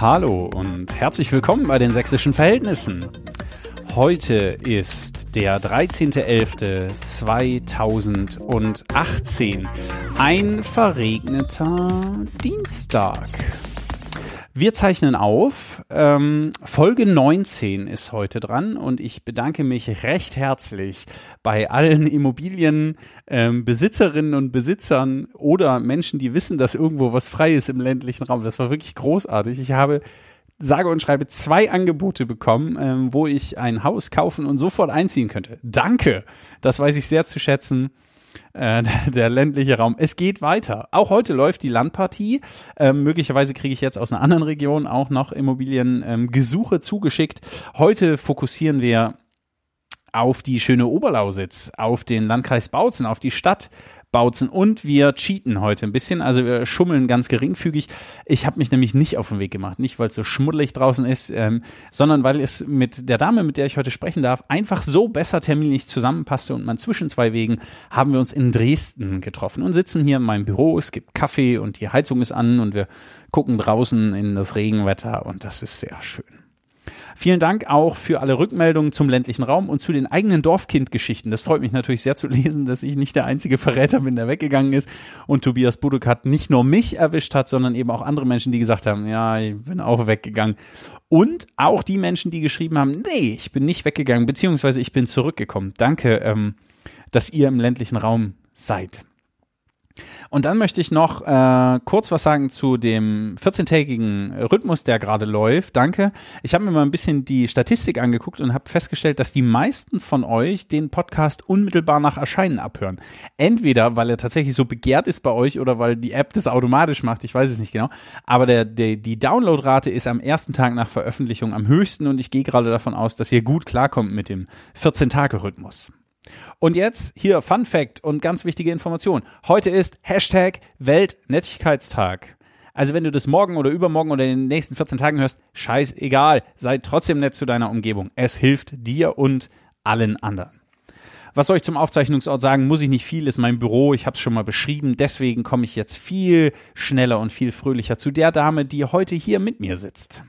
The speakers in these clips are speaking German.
Hallo und herzlich willkommen bei den sächsischen Verhältnissen. Heute ist der 13.11.2018, ein verregneter Dienstag. Wir zeichnen auf. Ähm, Folge 19 ist heute dran und ich bedanke mich recht herzlich bei allen Immobilienbesitzerinnen ähm, und Besitzern oder Menschen, die wissen, dass irgendwo was frei ist im ländlichen Raum. Das war wirklich großartig. Ich habe sage und schreibe zwei Angebote bekommen, ähm, wo ich ein Haus kaufen und sofort einziehen könnte. Danke. Das weiß ich sehr zu schätzen äh, der ländliche Raum. Es geht weiter. Auch heute läuft die Landpartie. Ähm, möglicherweise kriege ich jetzt aus einer anderen Region auch noch Immobiliengesuche ähm, zugeschickt. Heute fokussieren wir auf die schöne Oberlausitz, auf den Landkreis Bautzen, auf die Stadt Bautzen und wir cheaten heute ein bisschen. Also wir schummeln ganz geringfügig. Ich habe mich nämlich nicht auf den Weg gemacht. Nicht, weil es so schmuddelig draußen ist, ähm, sondern weil es mit der Dame, mit der ich heute sprechen darf, einfach so besser terminlich zusammenpasste und man zwischen zwei Wegen haben wir uns in Dresden getroffen und sitzen hier in meinem Büro. Es gibt Kaffee und die Heizung ist an und wir gucken draußen in das Regenwetter und das ist sehr schön. Vielen Dank auch für alle Rückmeldungen zum ländlichen Raum und zu den eigenen Dorfkind-Geschichten. Das freut mich natürlich sehr zu lesen, dass ich nicht der einzige Verräter bin, der weggegangen ist und Tobias Budukat nicht nur mich erwischt hat, sondern eben auch andere Menschen, die gesagt haben, ja, ich bin auch weggegangen. Und auch die Menschen, die geschrieben haben, nee, ich bin nicht weggegangen, beziehungsweise ich bin zurückgekommen. Danke, ähm, dass ihr im ländlichen Raum seid. Und dann möchte ich noch äh, kurz was sagen zu dem 14-tägigen Rhythmus, der gerade läuft. Danke. Ich habe mir mal ein bisschen die Statistik angeguckt und habe festgestellt, dass die meisten von euch den Podcast unmittelbar nach Erscheinen abhören. Entweder, weil er tatsächlich so begehrt ist bei euch oder weil die App das automatisch macht. Ich weiß es nicht genau. Aber der, der, die Downloadrate ist am ersten Tag nach Veröffentlichung am höchsten und ich gehe gerade davon aus, dass ihr gut klarkommt mit dem 14-Tage-Rhythmus. Und jetzt hier Fun Fact und ganz wichtige Information. Heute ist Hashtag Weltnettigkeitstag. Also wenn du das morgen oder übermorgen oder in den nächsten 14 Tagen hörst, scheißegal. Sei trotzdem nett zu deiner Umgebung. Es hilft dir und allen anderen. Was soll ich zum Aufzeichnungsort sagen? Muss ich nicht viel, ist mein Büro, ich habe es schon mal beschrieben. Deswegen komme ich jetzt viel schneller und viel fröhlicher zu der Dame, die heute hier mit mir sitzt.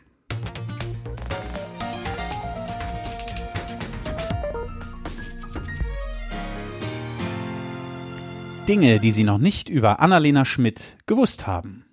Dinge, die Sie noch nicht über Annalena Schmidt gewusst haben.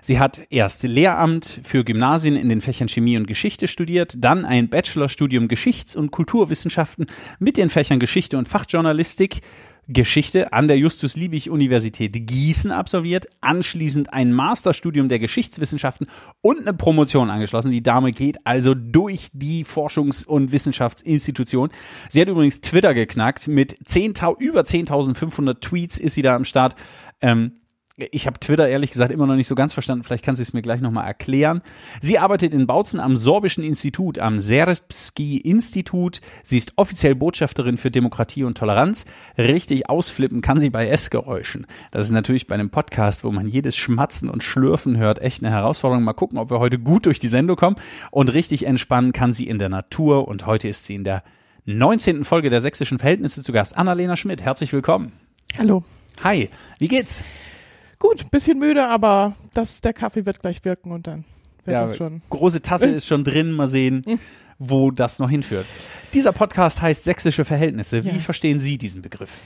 Sie hat erst Lehramt für Gymnasien in den Fächern Chemie und Geschichte studiert, dann ein Bachelorstudium Geschichts- und Kulturwissenschaften mit den Fächern Geschichte und Fachjournalistik Geschichte an der Justus-Liebig-Universität Gießen absolviert, anschließend ein Masterstudium der Geschichtswissenschaften und eine Promotion angeschlossen. Die Dame geht also durch die Forschungs- und Wissenschaftsinstitution. Sie hat übrigens Twitter geknackt. Mit 10, über 10.500 Tweets ist sie da am Start. Ähm, ich habe Twitter ehrlich gesagt immer noch nicht so ganz verstanden. Vielleicht kann sie es mir gleich nochmal erklären. Sie arbeitet in Bautzen am Sorbischen Institut, am Serbski-Institut. Sie ist offiziell Botschafterin für Demokratie und Toleranz. Richtig ausflippen kann sie bei Essgeräuschen. Das ist natürlich bei einem Podcast, wo man jedes Schmatzen und Schlürfen hört, echt eine Herausforderung. Mal gucken, ob wir heute gut durch die Sendung kommen. Und richtig entspannen kann sie in der Natur. Und heute ist sie in der 19. Folge der Sächsischen Verhältnisse zu Gast. Annalena Schmidt, herzlich willkommen. Hallo. Hi, wie geht's? Gut, bisschen müde, aber das, der Kaffee wird gleich wirken und dann wird ja, es schon. Große Tasse ist schon drin, mal sehen, hm. wo das noch hinführt. Dieser Podcast heißt Sächsische Verhältnisse. Wie ja. verstehen Sie diesen Begriff?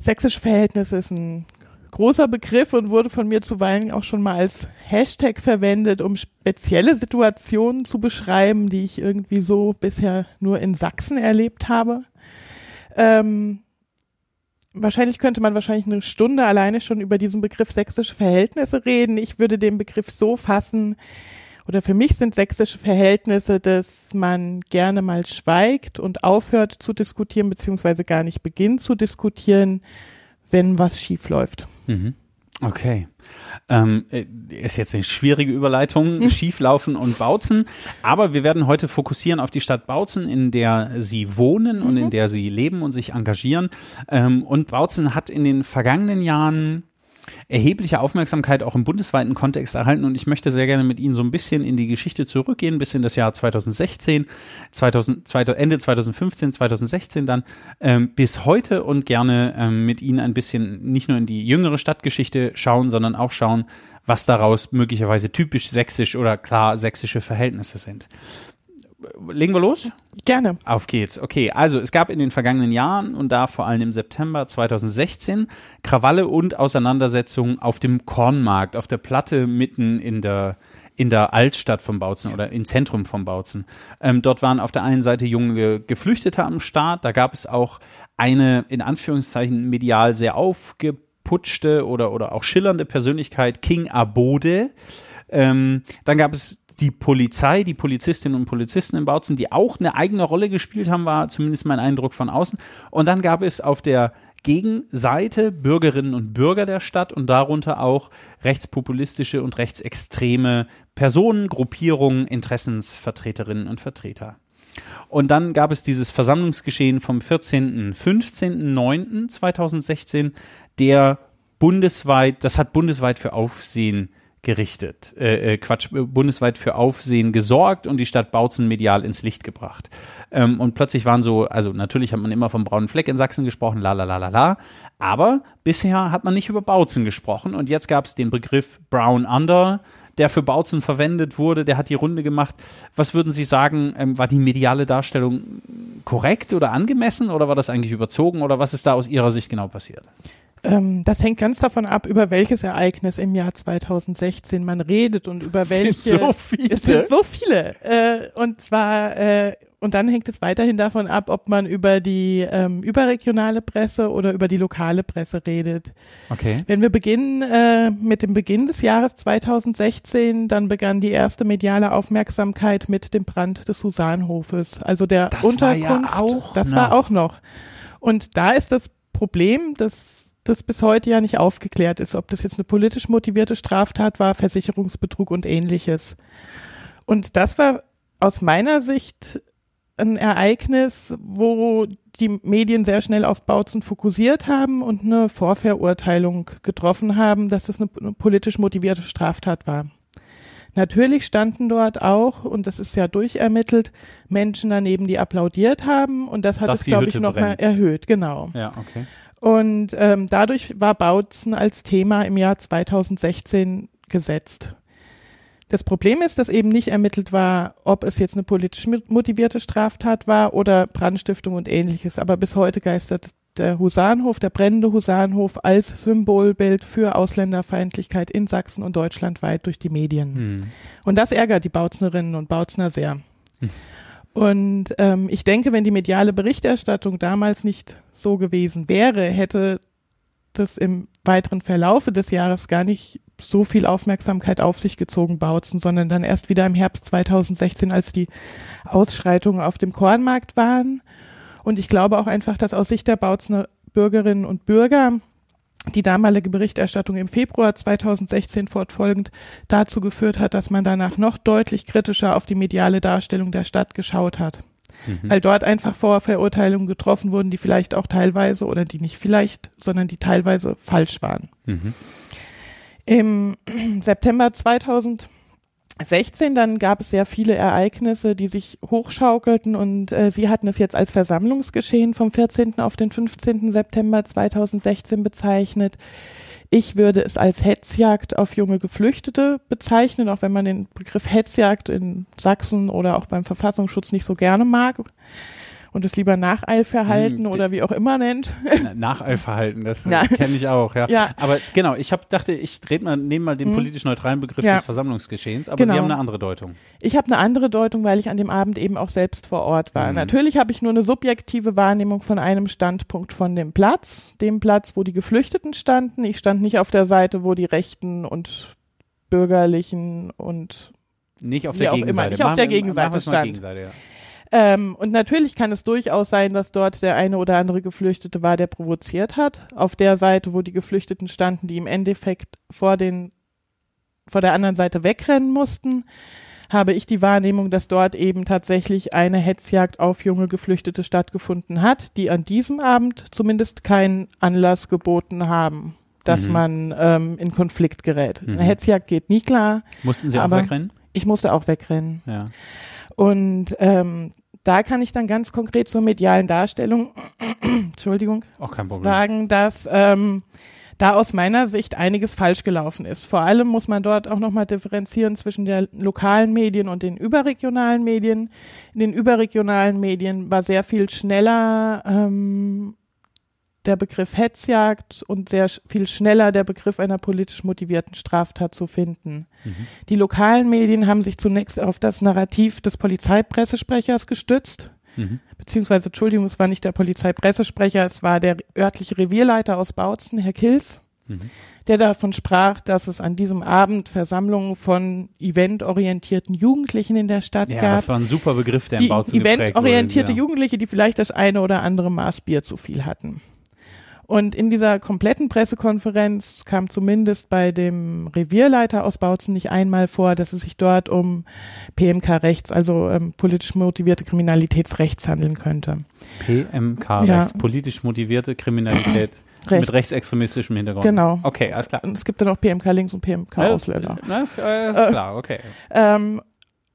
Sächsische Verhältnisse ist ein großer Begriff und wurde von mir zuweilen auch schon mal als Hashtag verwendet, um spezielle Situationen zu beschreiben, die ich irgendwie so bisher nur in Sachsen erlebt habe. Ähm, wahrscheinlich könnte man wahrscheinlich eine Stunde alleine schon über diesen Begriff sächsische Verhältnisse reden. Ich würde den Begriff so fassen, oder für mich sind sächsische Verhältnisse, dass man gerne mal schweigt und aufhört zu diskutieren, beziehungsweise gar nicht beginnt zu diskutieren, wenn was schief läuft. Mhm. Okay. Ähm, äh, ist jetzt eine schwierige Überleitung, mhm. Schieflaufen und Bautzen. Aber wir werden heute fokussieren auf die Stadt Bautzen, in der Sie wohnen und in mhm. der Sie leben und sich engagieren. Ähm, und Bautzen hat in den vergangenen Jahren erhebliche Aufmerksamkeit auch im bundesweiten Kontext erhalten. Und ich möchte sehr gerne mit Ihnen so ein bisschen in die Geschichte zurückgehen, bis in das Jahr 2016, 2000, Ende 2015, 2016 dann ähm, bis heute und gerne ähm, mit Ihnen ein bisschen nicht nur in die jüngere Stadtgeschichte schauen, sondern auch schauen, was daraus möglicherweise typisch sächsisch oder klar sächsische Verhältnisse sind legen wir los? Gerne. Auf geht's. Okay, also es gab in den vergangenen Jahren und da vor allem im September 2016 Krawalle und Auseinandersetzungen auf dem Kornmarkt, auf der Platte mitten in der in der Altstadt von Bautzen oder im Zentrum von Bautzen. Ähm, dort waren auf der einen Seite junge Geflüchtete am Start, da gab es auch eine in Anführungszeichen medial sehr aufgeputschte oder, oder auch schillernde Persönlichkeit, King Abode. Ähm, dann gab es die Polizei, die Polizistinnen und Polizisten in Bautzen, die auch eine eigene Rolle gespielt haben, war zumindest mein Eindruck von außen. Und dann gab es auf der Gegenseite Bürgerinnen und Bürger der Stadt und darunter auch rechtspopulistische und rechtsextreme Personen, Gruppierungen, Interessensvertreterinnen und Vertreter. Und dann gab es dieses Versammlungsgeschehen vom 14., 15., 9. 2016, der bundesweit, das hat bundesweit für Aufsehen gerichtet, äh, äh, Quatsch, äh, bundesweit für Aufsehen gesorgt und die Stadt Bautzen medial ins Licht gebracht. Ähm, und plötzlich waren so, also natürlich hat man immer vom braunen Fleck in Sachsen gesprochen, la la la la la, aber bisher hat man nicht über Bautzen gesprochen und jetzt gab es den Begriff Brown Under, der für Bautzen verwendet wurde, der hat die Runde gemacht. Was würden Sie sagen, ähm, war die mediale Darstellung korrekt oder angemessen oder war das eigentlich überzogen oder was ist da aus Ihrer Sicht genau passiert? Ähm, das hängt ganz davon ab, über welches Ereignis im Jahr 2016 man redet und über welche. Es sind so viele. Es sind so viele. Äh, und zwar, äh, und dann hängt es weiterhin davon ab, ob man über die ähm, überregionale Presse oder über die lokale Presse redet. Okay. Wenn wir beginnen äh, mit dem Beginn des Jahres 2016, dann begann die erste mediale Aufmerksamkeit mit dem Brand des Husanhofes. Also der das Unterkunft. War ja auch das noch. war auch noch. Und da ist das Problem, dass das bis heute ja nicht aufgeklärt ist, ob das jetzt eine politisch motivierte Straftat war, Versicherungsbetrug und ähnliches. Und das war aus meiner Sicht ein Ereignis, wo die Medien sehr schnell auf Bautzen fokussiert haben und eine Vorverurteilung getroffen haben, dass das eine, eine politisch motivierte Straftat war. Natürlich standen dort auch, und das ist ja durchermittelt, Menschen daneben, die applaudiert haben und das hat Dass es, glaube ich, nochmal erhöht, genau. Ja, okay. Und ähm, dadurch war Bautzen als Thema im Jahr 2016 gesetzt. Das Problem ist, dass eben nicht ermittelt war, ob es jetzt eine politisch motivierte Straftat war oder Brandstiftung und ähnliches. Aber bis heute geistert der Husarenhof, der brennende Husarenhof als Symbolbild für Ausländerfeindlichkeit in Sachsen und deutschlandweit durch die Medien. Hm. Und das ärgert die Bautznerinnen und Bautzner sehr. Und ähm, ich denke, wenn die mediale Berichterstattung damals nicht so gewesen wäre, hätte das im weiteren Verlaufe des Jahres gar nicht so viel Aufmerksamkeit auf sich gezogen, Bautzen, sondern dann erst wieder im Herbst 2016, als die Ausschreitungen auf dem Kornmarkt waren. Und ich glaube auch einfach, dass aus Sicht der Bautzener Bürgerinnen und Bürger die damalige Berichterstattung im Februar 2016 fortfolgend dazu geführt hat, dass man danach noch deutlich kritischer auf die mediale Darstellung der Stadt geschaut hat. Mhm. Weil dort einfach Vorverurteilungen getroffen wurden, die vielleicht auch teilweise oder die nicht vielleicht, sondern die teilweise falsch waren. Mhm. Im September 2016 dann gab es sehr viele Ereignisse, die sich hochschaukelten und äh, Sie hatten es jetzt als Versammlungsgeschehen vom 14. auf den 15. September 2016 bezeichnet. Ich würde es als Hetzjagd auf junge Geflüchtete bezeichnen, auch wenn man den Begriff Hetzjagd in Sachsen oder auch beim Verfassungsschutz nicht so gerne mag und es lieber Nacheilverhalten Hm, oder wie auch immer nennt. Na- Nacheilverhalten, das äh, Ja. kenne ich auch, ja. Ja. Aber genau, ich hab, dachte, ich red mal, nehme mal den Hm. politisch neutralen Begriff Ja. des Versammlungsgeschehens, aber Genau. Sie haben eine andere Deutung. Ich habe eine andere Deutung, weil ich an dem Abend eben auch selbst vor Ort war. Mhm. Natürlich habe ich nur eine subjektive Wahrnehmung von einem Standpunkt von dem Platz, dem Platz, wo die Geflüchteten standen. Ich stand nicht auf der Seite, wo die Rechten und Bürgerlichen und Nicht auf der Gegenseite. nicht auf der Gegenseite stand. Gegenseite, ja. Ähm, und natürlich kann es durchaus sein, dass dort der eine oder andere Geflüchtete war, der provoziert hat. Auf der Seite, wo die Geflüchteten standen, die im Endeffekt vor den vor der anderen Seite wegrennen mussten, habe ich die Wahrnehmung, dass dort eben tatsächlich eine Hetzjagd auf junge Geflüchtete stattgefunden hat, die an diesem Abend zumindest keinen Anlass geboten haben, dass Mhm. man ähm, in Konflikt gerät. Mhm. Eine Hetzjagd geht nie klar. Mussten Sie auch wegrennen? Ich musste auch wegrennen. Ja. Und ähm, da kann ich dann ganz konkret zur medialen Darstellung, Entschuldigung, Auch kein Problem. sagen, dass ähm, da aus meiner Sicht einiges falsch gelaufen ist. Vor allem muss man dort auch nochmal differenzieren zwischen der lokalen Medien und den überregionalen Medien. In den überregionalen Medien war sehr viel schneller ähm, der Begriff Hetzjagd und sehr viel schneller der Begriff einer politisch motivierten Straftat zu finden. Die lokalen Medien haben sich zunächst auf das Narrativ des Polizeipressesprechers gestützt Mhm. beziehungsweise Entschuldigung, es war nicht der Polizeipressesprecher, es war der örtliche Revierleiter aus Bautzen, Herr Kills, Mhm. der davon sprach, dass es an diesem Abend Versammlungen von eventorientierten Jugendlichen in der Stadt Ja, gab. das war ein super Begriff, der in die Bautzen geprägt eventorientierte wurde. Ja. Jugendliche, die vielleicht das eine oder andere Maß Bier zu viel hatten. Und in dieser kompletten Pressekonferenz kam zumindest bei dem Revierleiter aus Bautzen nicht einmal vor, dass es sich dort um PMK-Rechts, also ähm, politisch motivierte Kriminalitätsrechts handeln könnte. PMK, Ja. politisch motivierte Kriminalität Recht. mit rechtsextremistischem Hintergrund. Genau. Okay, alles klar. Und es gibt dann auch PMK links und PMK Ausländer. Na, ist, äh, ist klar, okay. Ähm,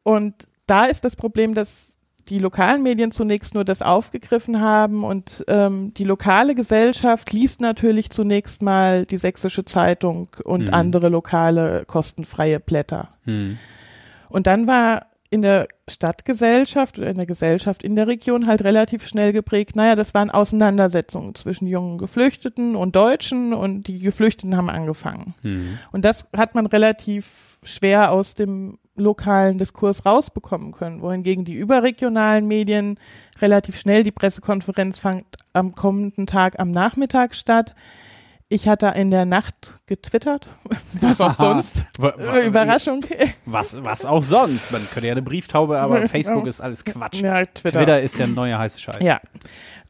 und da ist das Problem, dass die lokalen Medien zunächst nur das aufgegriffen haben und ähm, die lokale Gesellschaft liest natürlich zunächst mal die Sächsische Zeitung und Mhm. andere lokale kostenfreie Blätter. Hm. Und dann war in der Stadtgesellschaft oder in der Gesellschaft in der Region halt relativ schnell geprägt, naja, das waren Auseinandersetzungen zwischen jungen Geflüchteten und Deutschen und die Geflüchteten haben angefangen. Hm. Und das hat man relativ schwer aus dem lokalen Diskurs rausbekommen können, wohingegen die überregionalen Medien relativ schnell, die Pressekonferenz fand am kommenden Tag am Nachmittag statt. Ich hatte in der Nacht getwittert, was auch sonst. Äh, Überraschung. Was, was auch sonst. Man könnte ja eine Brieftaube, aber Facebook ist alles Quatsch. Ja, Twitter. Twitter ist der neue heiße Scheiß. Ja.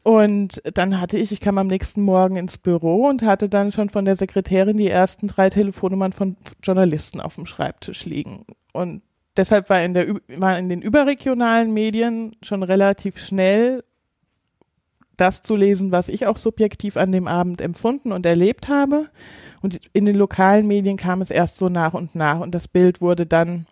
Und dann hatte ich, ich kam am nächsten Morgen ins Büro und hatte dann schon von der Sekretärin die ersten drei Telefonnummern von Journalisten auf dem Schreibtisch liegen. Und deshalb war in, der, war in den überregionalen Medien schon relativ schnell das zu lesen, was ich auch subjektiv an dem Abend empfunden und erlebt habe. Und in den lokalen Medien kam es erst so nach und nach und das Bild wurde dann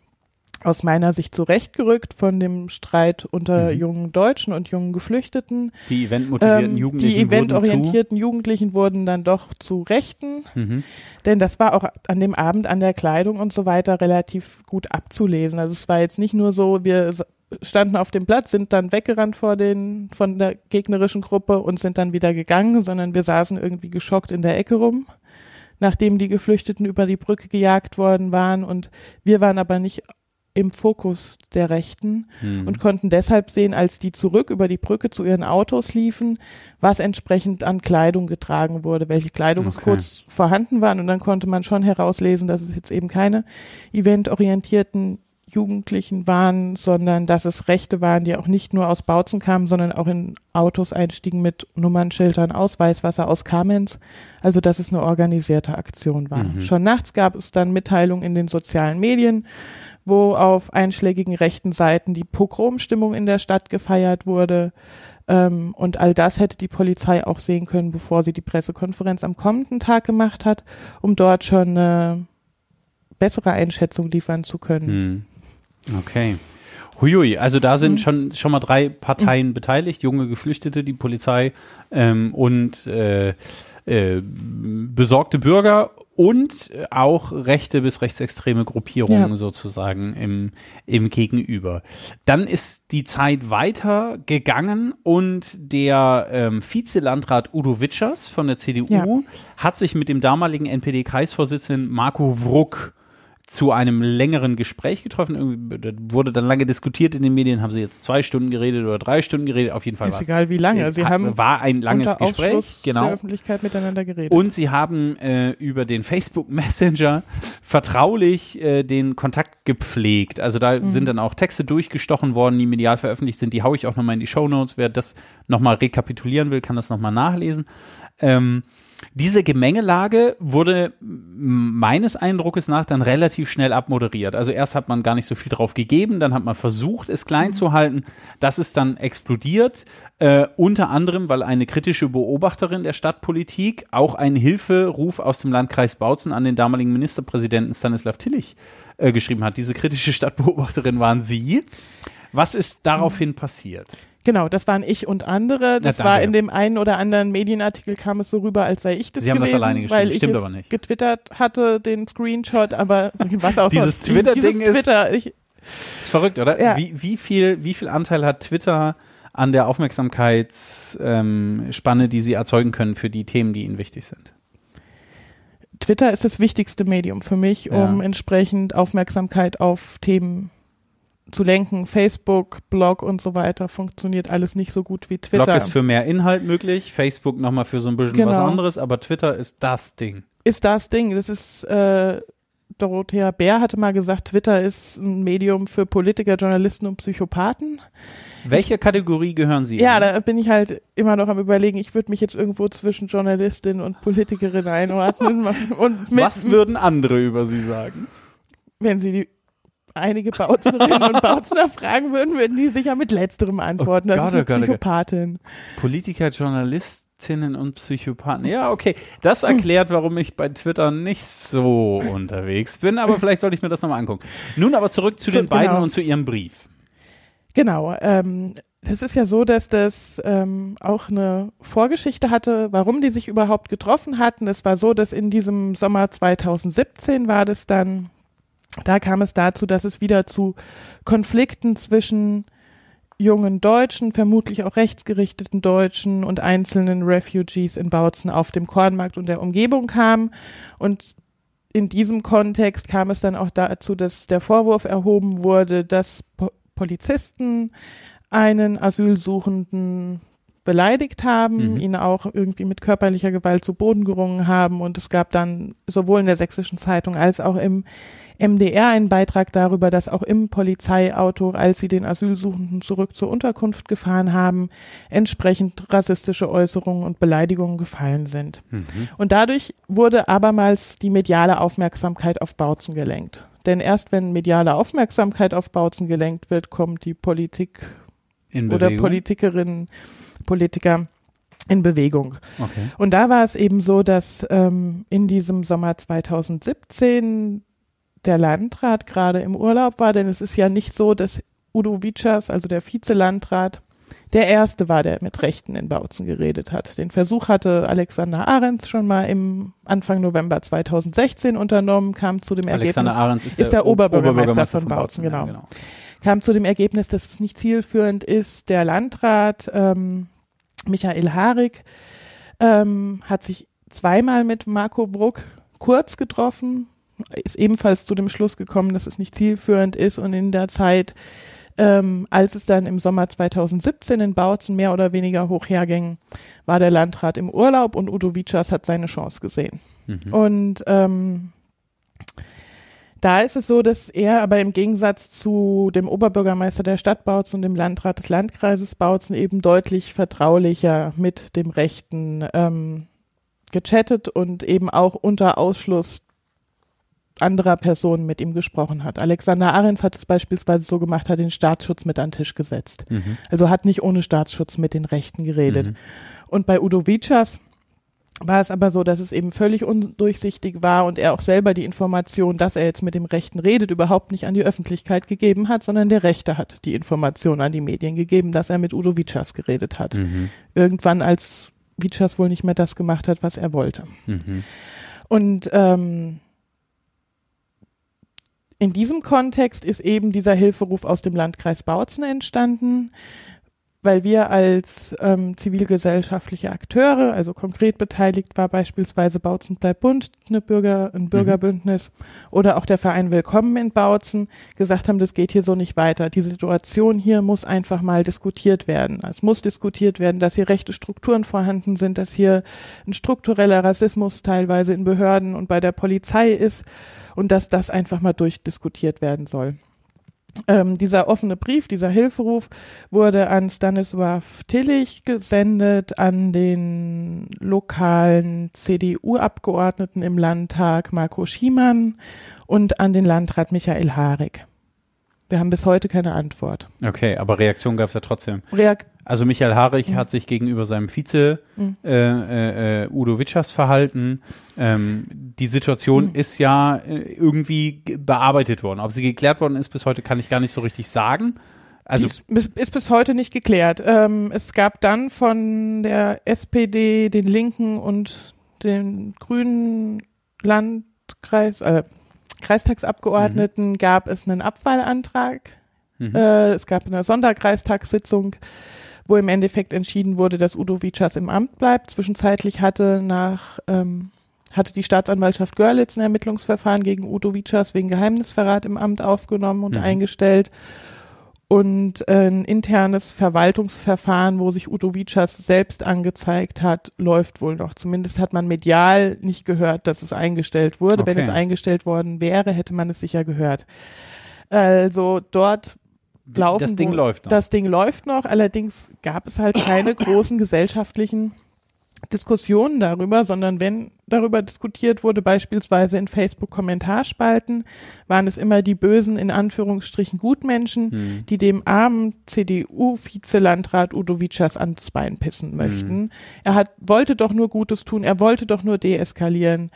aus meiner Sicht zurechtgerückt von dem Streit unter Mhm. jungen Deutschen und jungen Geflüchteten. Die eventmotivierten Ähm, Jugendlichen die wurden zu. eventorientierten Jugendlichen wurden dann doch zu Rechten, Mhm. denn das war auch an dem Abend an der Kleidung und so weiter relativ gut abzulesen. Also es war jetzt nicht nur so, wir standen auf dem Platz, sind dann weggerannt vor den, von der gegnerischen Gruppe und sind dann wieder gegangen, sondern wir saßen irgendwie geschockt in der Ecke rum, nachdem die Geflüchteten über die Brücke gejagt worden waren und wir waren aber nicht im Fokus der Rechten Mhm. und konnten deshalb sehen, als die zurück über die Brücke zu ihren Autos liefen, was entsprechend an Kleidung getragen wurde, welche Kleidungscodes vorhanden waren. Und dann konnte man schon herauslesen, dass es jetzt eben keine eventorientierten Jugendlichen waren, sondern dass es Rechte waren, die auch nicht nur aus Bautzen kamen, sondern auch in Autos einstiegen mit Nummernschildern, Ausweiswasser aus Kamenz. Also dass es eine organisierte Aktion war. Mhm. Schon nachts gab es dann Mitteilungen in den sozialen Medien, wo auf einschlägigen rechten Seiten die Pogromstimmung in der Stadt gefeiert wurde. Ähm, und all das hätte die Polizei auch sehen können, bevor sie die Pressekonferenz am kommenden Tag gemacht hat, um dort schon eine bessere Einschätzung liefern zu können. Hm. Okay. Huiui, also da Mhm. sind schon, schon mal drei Parteien beteiligt, junge Geflüchtete, die Polizei ähm, und äh, äh, besorgte Bürger und äh, auch rechte bis rechtsextreme Gruppierungen Ja. sozusagen im, im Gegenüber. Dann ist die Zeit weiter gegangen und der ähm, Vizelandrat Udo Witschers von der CDU Ja. hat sich mit dem damaligen NPD-Kreisvorsitzenden Marco Wruck zu einem längeren Gespräch getroffen. Irgendwie wurde dann lange diskutiert in den Medien. Haben sie jetzt zwei Stunden geredet oder drei Stunden geredet? Auf jeden Fall Ist egal wie lange. Sie Hat- haben war ein langes unter Gespräch, genau. der Öffentlichkeit miteinander geredet. Und sie haben äh, über den Facebook Messenger vertraulich äh, den Kontakt gepflegt. Also da Mhm. sind dann auch Texte durchgestochen worden, die medial veröffentlicht sind. Die haue ich auch nochmal in die Show Notes. Wer das nochmal rekapitulieren will, kann das nochmal nachlesen. Ähm, Diese Gemengelage wurde meines Eindruckes nach dann relativ schnell abmoderiert. Also erst hat man gar nicht so viel drauf gegeben, dann hat man versucht, es klein mhm. zu halten. Das ist dann explodiert, äh, unter anderem, weil eine kritische Beobachterin der Stadtpolitik auch einen Hilferuf aus dem Landkreis Bautzen an den damaligen Ministerpräsidenten Stanislav Tillich äh, geschrieben hat. Diese kritische Stadtbeobachterin waren Sie. Was ist daraufhin passiert? Genau, das waren ich und andere. Das ja, war in dem einen oder anderen Medienartikel kam es so rüber, als sei ich das Sie haben gewesen, das alleine weil ich Stimmt es aber nicht. getwittert hatte, den Screenshot, aber was auch Dieses Twitter-Ding ist, Twitter, ich, ist verrückt, oder? Ja. Wie, wie, viel, wie viel Anteil hat Twitter an der Aufmerksamkeitsspanne, die sie erzeugen können für die Themen, die ihnen wichtig sind? Twitter ist das wichtigste Medium für mich, um ja. entsprechend Aufmerksamkeit auf Themen zu lenken. Facebook, Blog und so weiter funktioniert alles nicht so gut wie Twitter. Blog ist für mehr Inhalt möglich, Facebook nochmal für so ein bisschen genau. was anderes, aber Twitter ist das Ding. Ist das Ding. Das ist, äh, Dorothea Bär hatte mal gesagt, Twitter ist ein Medium für Politiker, Journalisten und Psychopathen. Welche Kategorie gehören Sie? Ja, da bin ich halt immer noch am überlegen, ich würde mich jetzt irgendwo zwischen Journalistin und Politikerin einordnen. und mit, Was würden andere über Sie sagen? Wenn Sie die einige Bautznerinnen und Bautzner fragen würden, würden die sicher mit letzterem antworten. Oh das Gott, ist eine oh Psychopathin. Politiker, Journalistinnen und Psychopathen. Ja, okay. Das erklärt, warum ich bei Twitter nicht so unterwegs bin, aber vielleicht sollte ich mir das nochmal angucken. Nun aber zurück zu den genau. beiden und zu ihrem Brief. Genau. Ähm, das ist ja so, dass das ähm, auch eine Vorgeschichte hatte, warum die sich überhaupt getroffen hatten. Es war so, dass in diesem Sommer 2017 war das dann da kam es dazu, dass es wieder zu Konflikten zwischen jungen Deutschen, vermutlich auch rechtsgerichteten Deutschen und einzelnen Refugees in Bautzen auf dem Kornmarkt und der Umgebung kam. Und in diesem Kontext kam es dann auch dazu, dass der Vorwurf erhoben wurde, dass po Polizisten einen Asylsuchenden beleidigt haben, mhm. ihn auch irgendwie mit körperlicher Gewalt zu Boden gerungen haben. Und es gab dann sowohl in der sächsischen Zeitung als auch im MDR einen Beitrag darüber, dass auch im Polizeiauto, als sie den Asylsuchenden zurück zur Unterkunft gefahren haben, entsprechend rassistische Äußerungen und Beleidigungen gefallen sind. Mhm. Und dadurch wurde abermals die mediale Aufmerksamkeit auf Bautzen gelenkt. Denn erst wenn mediale Aufmerksamkeit auf Bautzen gelenkt wird, kommt die Politik oder Politikerinnen, Politiker in Bewegung. Okay. Und da war es eben so, dass ähm, in diesem Sommer 2017 der Landrat gerade im Urlaub war, denn es ist ja nicht so, dass Udo Vitschas, also der Vizelandrat, der erste war, der mit Rechten in Bautzen geredet hat. Den Versuch hatte Alexander Ahrens schon mal im Anfang November 2016 unternommen, kam zu dem Alexander Ergebnis, Ahrens ist, ist der, der Oberbürgermeister, Oberbürgermeister von, Bautzen, genau. Ja, genau. Kam zu dem Ergebnis, dass es nicht zielführend ist. Der Landrat ähm, Michael Harig ähm, hat sich zweimal mit Marco Bruck kurz getroffen, ist ebenfalls zu dem Schluss gekommen, dass es nicht zielführend ist und in der Zeit, ähm, als es dann im Sommer 2017 in Bautzen mehr oder weniger hoch herging, war der Landrat im Urlaub und Udo Vitschas hat seine Chance gesehen. Mhm. Und ähm, da ist es so, dass er aber im Gegensatz zu dem Oberbürgermeister der Stadt Bautzen und dem Landrat des Landkreises Bautzen eben deutlich vertraulicher mit dem Rechten ähm, gechattet und eben auch unter Ausschluss anderer Personen mit ihm gesprochen hat. Alexander Ahrens hat es beispielsweise so gemacht, hat den Staatsschutz mit an den Tisch gesetzt. Mhm. Also hat nicht ohne Staatsschutz mit den Rechten geredet. Mhm. Und bei Udo Vitschas war es aber so, dass es eben völlig undurchsichtig war und er auch selber die Information, dass er jetzt mit dem Rechten redet, überhaupt nicht an die Öffentlichkeit gegeben hat, sondern der Rechte hat die Information an die Medien gegeben, dass er mit Udo Vitschas geredet hat. Mhm. Irgendwann, als Vitschas wohl nicht mehr das gemacht hat, was er wollte. Mhm. Und ähm, in diesem Kontext ist eben dieser Hilferuf aus dem Landkreis Bautzen entstanden, weil wir als ähm, zivilgesellschaftliche Akteure, also konkret beteiligt war beispielsweise Bautzen bleibt bunt, eine Bürger, ein Bürgerbündnis mhm. oder auch der Verein Willkommen in Bautzen, gesagt haben, das geht hier so nicht weiter. Die Situation hier muss einfach mal diskutiert werden. Es muss diskutiert werden, dass hier rechte Strukturen vorhanden sind, dass hier ein struktureller Rassismus teilweise in Behörden und bei der Polizei ist und dass das einfach mal durchdiskutiert werden soll. Ähm, dieser offene Brief, dieser Hilferuf wurde an Stanisław Tillich gesendet, an den lokalen CDU-Abgeordneten im Landtag Marco Schiemann und an den Landrat Michael Harig. Wir haben bis heute keine Antwort. Okay, aber Reaktion gab es ja trotzdem. Reakt Also Michael Harig mhm. hat sich gegenüber seinem Vize mhm. äh, äh, Udo Witschers verhalten. Ähm, die Situation mhm. ist ja äh, irgendwie bearbeitet worden. Ob sie geklärt worden ist bis heute, kann ich gar nicht so richtig sagen. Also ist, ist bis heute nicht geklärt. Ähm, es gab dann von der SPD, den Linken und den Grünen Landkreis, äh, Kreistagsabgeordneten mhm. gab es einen Abwahlantrag. Mhm. Äh, es gab eine Sonderkreistagssitzung, wo im Endeffekt entschieden wurde, dass Udo Vitschas im Amt bleibt. Zwischenzeitlich hatte nach ähm, hatte die Staatsanwaltschaft Görlitz ein Ermittlungsverfahren gegen Udo Vitschas wegen Geheimnisverrat im Amt aufgenommen und mhm. eingestellt und ein internes Verwaltungsverfahren, wo sich Udo Vitschas selbst angezeigt hat, läuft wohl noch. Zumindest hat man medial nicht gehört, dass es eingestellt wurde. Okay. Wenn es eingestellt worden wäre, hätte man es sicher gehört. Also dort laufen. Das Ding wo, läuft noch. Das Ding läuft noch. Allerdings gab es halt keine großen gesellschaftlichen Diskussionen darüber, sondern wenn darüber diskutiert wurde, beispielsweise in Facebook-Kommentarspalten, waren es immer die bösen, in Anführungsstrichen Gutmenschen, hm. die dem armen CDU-Vizelandrat Udo Vitschas ans Bein pissen möchten. Hm. Er hat, wollte doch nur Gutes tun, er wollte doch nur deeskalieren.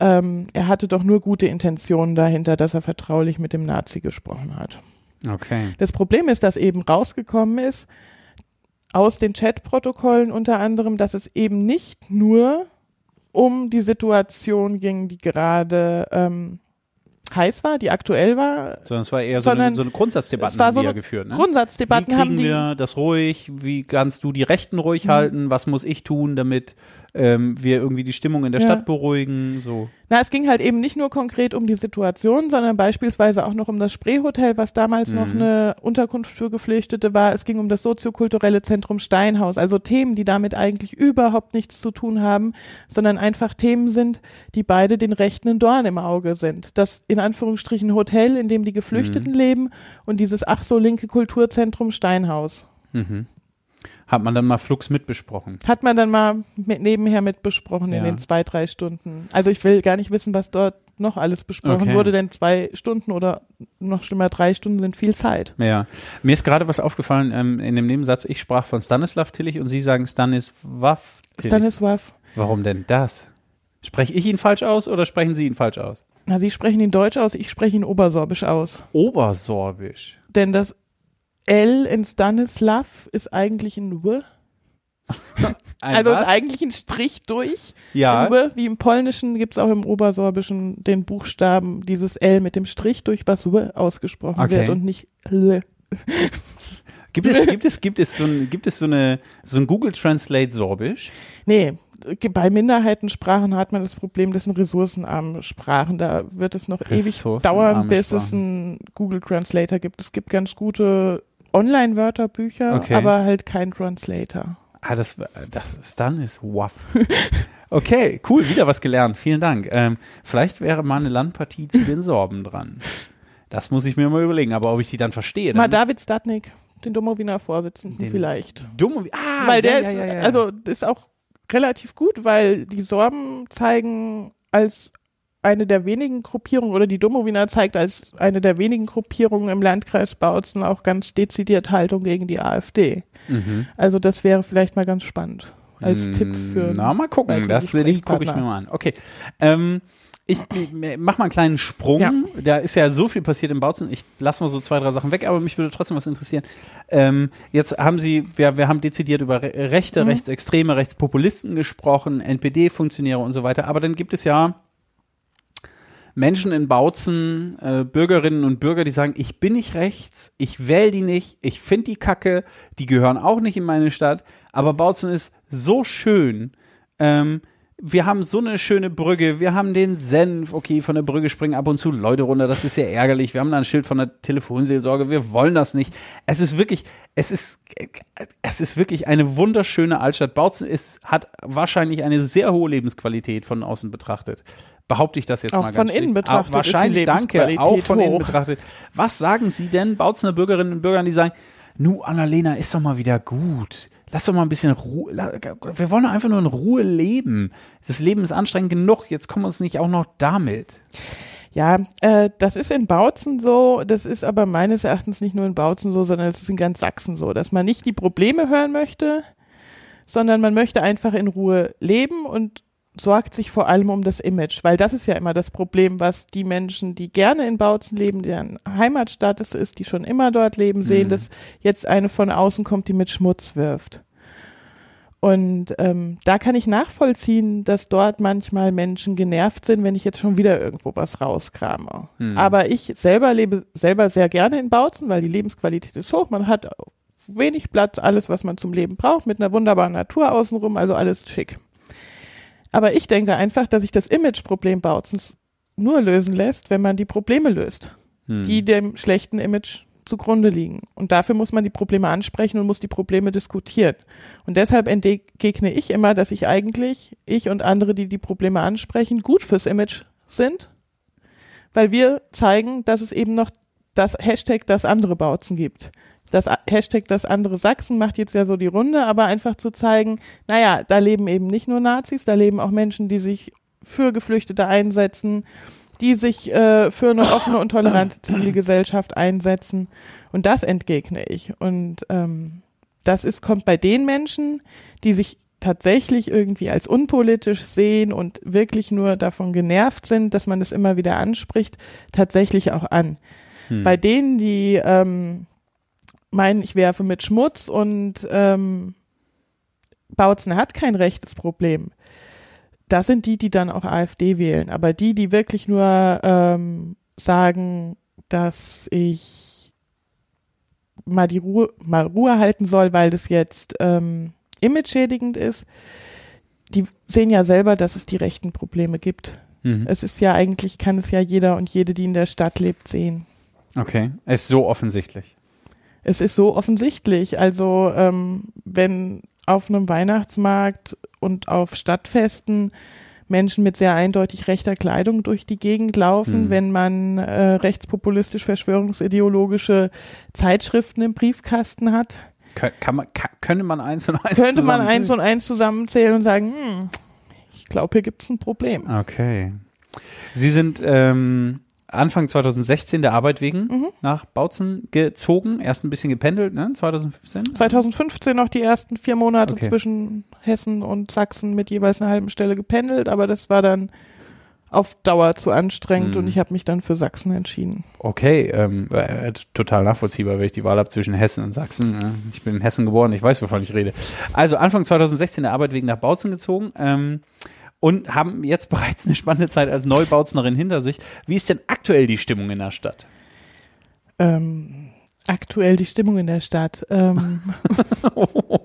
Ähm, er hatte doch nur gute Intentionen dahinter, dass er vertraulich mit dem Nazi gesprochen hat. Okay. Das Problem ist, dass eben rausgekommen ist, aus den Chatprotokollen unter anderem, dass es eben nicht nur um die Situation ging, die gerade ähm, heiß war, die aktuell war. Sondern es war eher so eine, so eine Grundsatzdebatte, haben so die ja geführt. Ne? Grundsatzdebatten Wie kriegen haben die, wir das ruhig? Wie kannst du die Rechten ruhig mhm. halten? Was muss ich tun, damit ähm, wir irgendwie die Stimmung in der ja. Stadt beruhigen? So. Na, es ging halt eben nicht nur konkret um die Situation, sondern beispielsweise auch noch um das Spreehotel, was damals mhm. noch eine Unterkunft für Geflüchtete war. Es ging um das soziokulturelle Zentrum Steinhaus, also Themen, die damit eigentlich überhaupt nichts zu tun haben, sondern einfach Themen sind, die beide den Rechten Dorn im Auge sind. Das in Anführungsstrichen Hotel, in dem die Geflüchteten mhm. leben und dieses ach so linke Kulturzentrum Steinhaus. Mhm. Hat man dann mal flugs mitbesprochen? Hat man dann mal mit, nebenher mitbesprochen ja. in den zwei, drei Stunden. Also ich will gar nicht wissen, was dort noch alles besprochen okay. wurde, denn zwei Stunden oder noch schlimmer drei Stunden sind viel Zeit. Ja, mir ist gerade was aufgefallen ähm, in dem Nebensatz. Ich sprach von Stanislav Tillich und Sie sagen Stanisław Tillich. Stanisław. Warum denn das? Spreche ich ihn falsch aus oder sprechen Sie ihn falsch aus? Na, Sie sprechen ihn deutsch aus, ich spreche ihn obersorbisch aus. Obersorbisch? Denn das L in Stanislav ist eigentlich ein W. also was? ist eigentlich ein Strich durch. Ja. W, wie im Polnischen gibt es auch im Obersorbischen den Buchstaben, dieses L mit dem Strich durch, was W ausgesprochen okay. wird und nicht L. Gibt es, gibt es, gibt es so ein, gibt es so eine, so ein Google Translate Sorbisch? Nee, bei Minderheitensprachen hat man das Problem, das sind ressourcenarme Sprachen. Da wird es noch ewig dauern, bis es einen Google Translator gibt. Es gibt ganz gute Online-Wörterbücher, okay. aber halt kein Translator. Ah, das, das ist dann ist waff. Okay, cool, wieder was gelernt. Vielen Dank. Ähm, vielleicht wäre mal eine Landpartie zu den Sorben dran. Das muss ich mir mal überlegen, aber ob ich die dann verstehe. Dann mal David Statnik, den Domowiner Vorsitzenden den vielleicht. Domowiner, ah, weil der ja, ist, ja, ja, also ist auch relativ gut, weil die Sorben zeigen als eine der wenigen Gruppierungen oder die Domowina zeigt als eine der wenigen Gruppierungen im Landkreis Bautzen auch ganz dezidiert Haltung gegen die AfD. Mhm. Also das wäre vielleicht mal ganz spannend als mm, Tipp für. Na, mal gucken. Das die gucke ich mir mal an. Okay. Ähm, ich mach mal einen kleinen Sprung. Ja. Da ist ja so viel passiert im Bautzen. Ich lasse mal so zwei, drei Sachen weg, aber mich würde trotzdem was interessieren. Ähm, jetzt haben Sie, wir, wir haben dezidiert über Rechte, mhm. Rechtsextreme, Rechtspopulisten gesprochen, NPD-Funktionäre und so weiter. Aber dann gibt es ja Menschen in Bautzen, äh, Bürgerinnen und Bürger, die sagen, ich bin nicht rechts, ich wähle die nicht, ich finde die Kacke, die gehören auch nicht in meine Stadt, aber Bautzen ist so schön. Ähm, wir haben so eine schöne Brücke, wir haben den Senf, okay, von der Brücke springen ab und zu Leute runter, das ist ja ärgerlich. Wir haben da ein Schild von der Telefonseelsorge, wir wollen das nicht. Es ist wirklich, es ist, es ist wirklich eine wunderschöne Altstadt. Bautzen ist, hat wahrscheinlich eine sehr hohe Lebensqualität von außen betrachtet. Behaupte ich das jetzt Auch mal ganz von schlicht. innen betrachtet wahrscheinlich, danke, auch von innen hoch. betrachtet. Was sagen Sie denn, Bautzner Bürgerinnen und Bürgern, die sagen, nu, Annalena, ist doch mal wieder gut. Lass doch mal ein bisschen Ruhe. Wir wollen doch einfach nur in Ruhe leben. Das Leben ist anstrengend genug. Jetzt kommen wir uns nicht auch noch damit. Ja, äh, das ist in Bautzen so, das ist aber meines Erachtens nicht nur in Bautzen so, sondern es ist in ganz Sachsen so, dass man nicht die Probleme hören möchte, sondern man möchte einfach in Ruhe leben und sorgt sich vor allem um das Image, weil das ist ja immer das Problem, was die Menschen, die gerne in Bautzen leben, deren Heimatstadt es ist, die schon immer dort leben, sehen, Mhm. dass jetzt eine von außen kommt, die mit Schmutz wirft. Und ähm, da kann ich nachvollziehen, dass dort manchmal Menschen genervt sind, wenn ich jetzt schon wieder irgendwo was rauskrame. Hm. Aber ich selber lebe selber sehr gerne in Bautzen, weil die Lebensqualität ist hoch. Man hat wenig Platz, alles, was man zum Leben braucht, mit einer wunderbaren Natur außenrum, also alles schick. Aber ich denke einfach, dass sich das Imageproblem Bautzens nur lösen lässt, wenn man die Probleme löst, Hm. die dem schlechten Image zugrunde liegen. Und dafür muss man die Probleme ansprechen und muss die Probleme diskutieren. Und deshalb entgegne ich immer, dass ich eigentlich, ich und andere, die die Probleme ansprechen, gut fürs Image sind, weil wir zeigen, dass es eben noch das Hashtag das andere Bautzen gibt. Das Hashtag das andere Sachsen macht jetzt ja so die Runde, aber einfach zu zeigen, naja, da leben eben nicht nur Nazis, da leben auch Menschen, die sich für Geflüchtete einsetzen, die sich äh, für eine offene und tolerante Zivilgesellschaft einsetzen. Und das entgegne ich. Und ähm, das ist, kommt bei den Menschen, die sich tatsächlich irgendwie als unpolitisch sehen und wirklich nur davon genervt sind, dass man es immer wieder anspricht, tatsächlich auch an. Hm. Bei denen, die ähm, meinen, ich werfe mit Schmutz und ähm, Bautzen hat kein rechtes Problem. Das sind die, die dann auch AfD wählen. Aber die, die wirklich nur ähm, sagen, dass ich mal die Ruhe, mal Ruhe halten soll, weil das jetzt ähm, imageschädigend ist, die sehen ja selber, dass es die rechten Probleme gibt. Mhm. Es ist ja eigentlich, kann es ja jeder und jede, die in der Stadt lebt, sehen. Okay, es ist so offensichtlich. Es ist so offensichtlich. Also ähm, wenn auf einem Weihnachtsmarkt und auf Stadtfesten Menschen mit sehr eindeutig rechter Kleidung durch die Gegend laufen, Hm. wenn man äh, rechtspopulistisch verschwörungsideologische Zeitschriften im Briefkasten hat, Kann man, kann, könnte man eins und eins könnte man zusammenzählen? eins und eins zusammenzählen und sagen, hm, ich glaube, hier gibt es ein Problem. Okay. Sie sind ähm, Anfang 2016 der Arbeit wegen Mhm. nach Bautzen gezogen, erst ein bisschen gependelt, ne? 2015? 2015 noch die ersten vier Monate Okay. zwischen Hessen und Sachsen mit jeweils einer halben Stelle gependelt, aber das war dann auf Dauer zu anstrengend Hm. und ich habe mich dann für Sachsen entschieden. Okay, ähm, äh, total nachvollziehbar, wenn ich die Wahl habe zwischen Hessen und Sachsen. Äh, ich bin in Hessen geboren, ich weiß, wovon ich rede. Also Anfang 2016 der Arbeit wegen nach Bautzen gezogen ähm, und haben jetzt bereits eine spannende Zeit als Neubautznerin hinter sich. Wie ist denn aktuell die Stimmung in der Stadt? Ähm, aktuell die Stimmung in der Stadt. Ähm,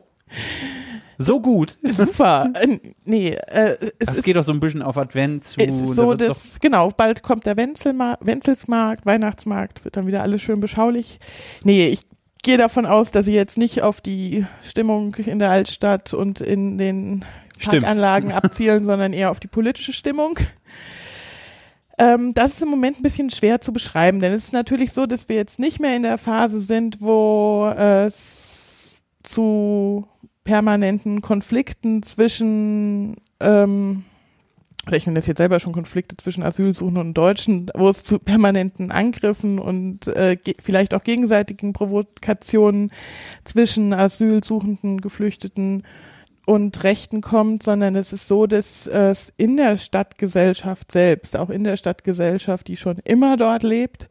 So gut. super. Äh, nee, äh, es Das ist, geht doch so ein bisschen auf Advent zu. es ist da so, wird's dass, genau, bald kommt der Wenzelma Wenzelsmarkt, Weihnachtsmarkt, wird dann wieder alles schön beschaulich. Nee, ich gehe davon aus, dass sie jetzt nicht auf die Stimmung in der Altstadt und in den Stimmt. Parkanlagen abzielen, sondern eher auf die politische Stimmung. Ähm, das ist im Moment ein bisschen schwer zu beschreiben, denn es ist natürlich so, dass wir jetzt nicht mehr in der Phase sind, wo es zu permanenten Konflikten zwischen, ähm, ich nenne das jetzt selber schon Konflikte zwischen Asylsuchenden und Deutschen, wo es zu permanenten Angriffen und äh, vielleicht auch gegenseitigen Provokationen zwischen Asylsuchenden, Geflüchteten und Rechten kommt, sondern es ist so, dass es in der Stadtgesellschaft selbst, auch in der Stadtgesellschaft, die schon immer dort lebt,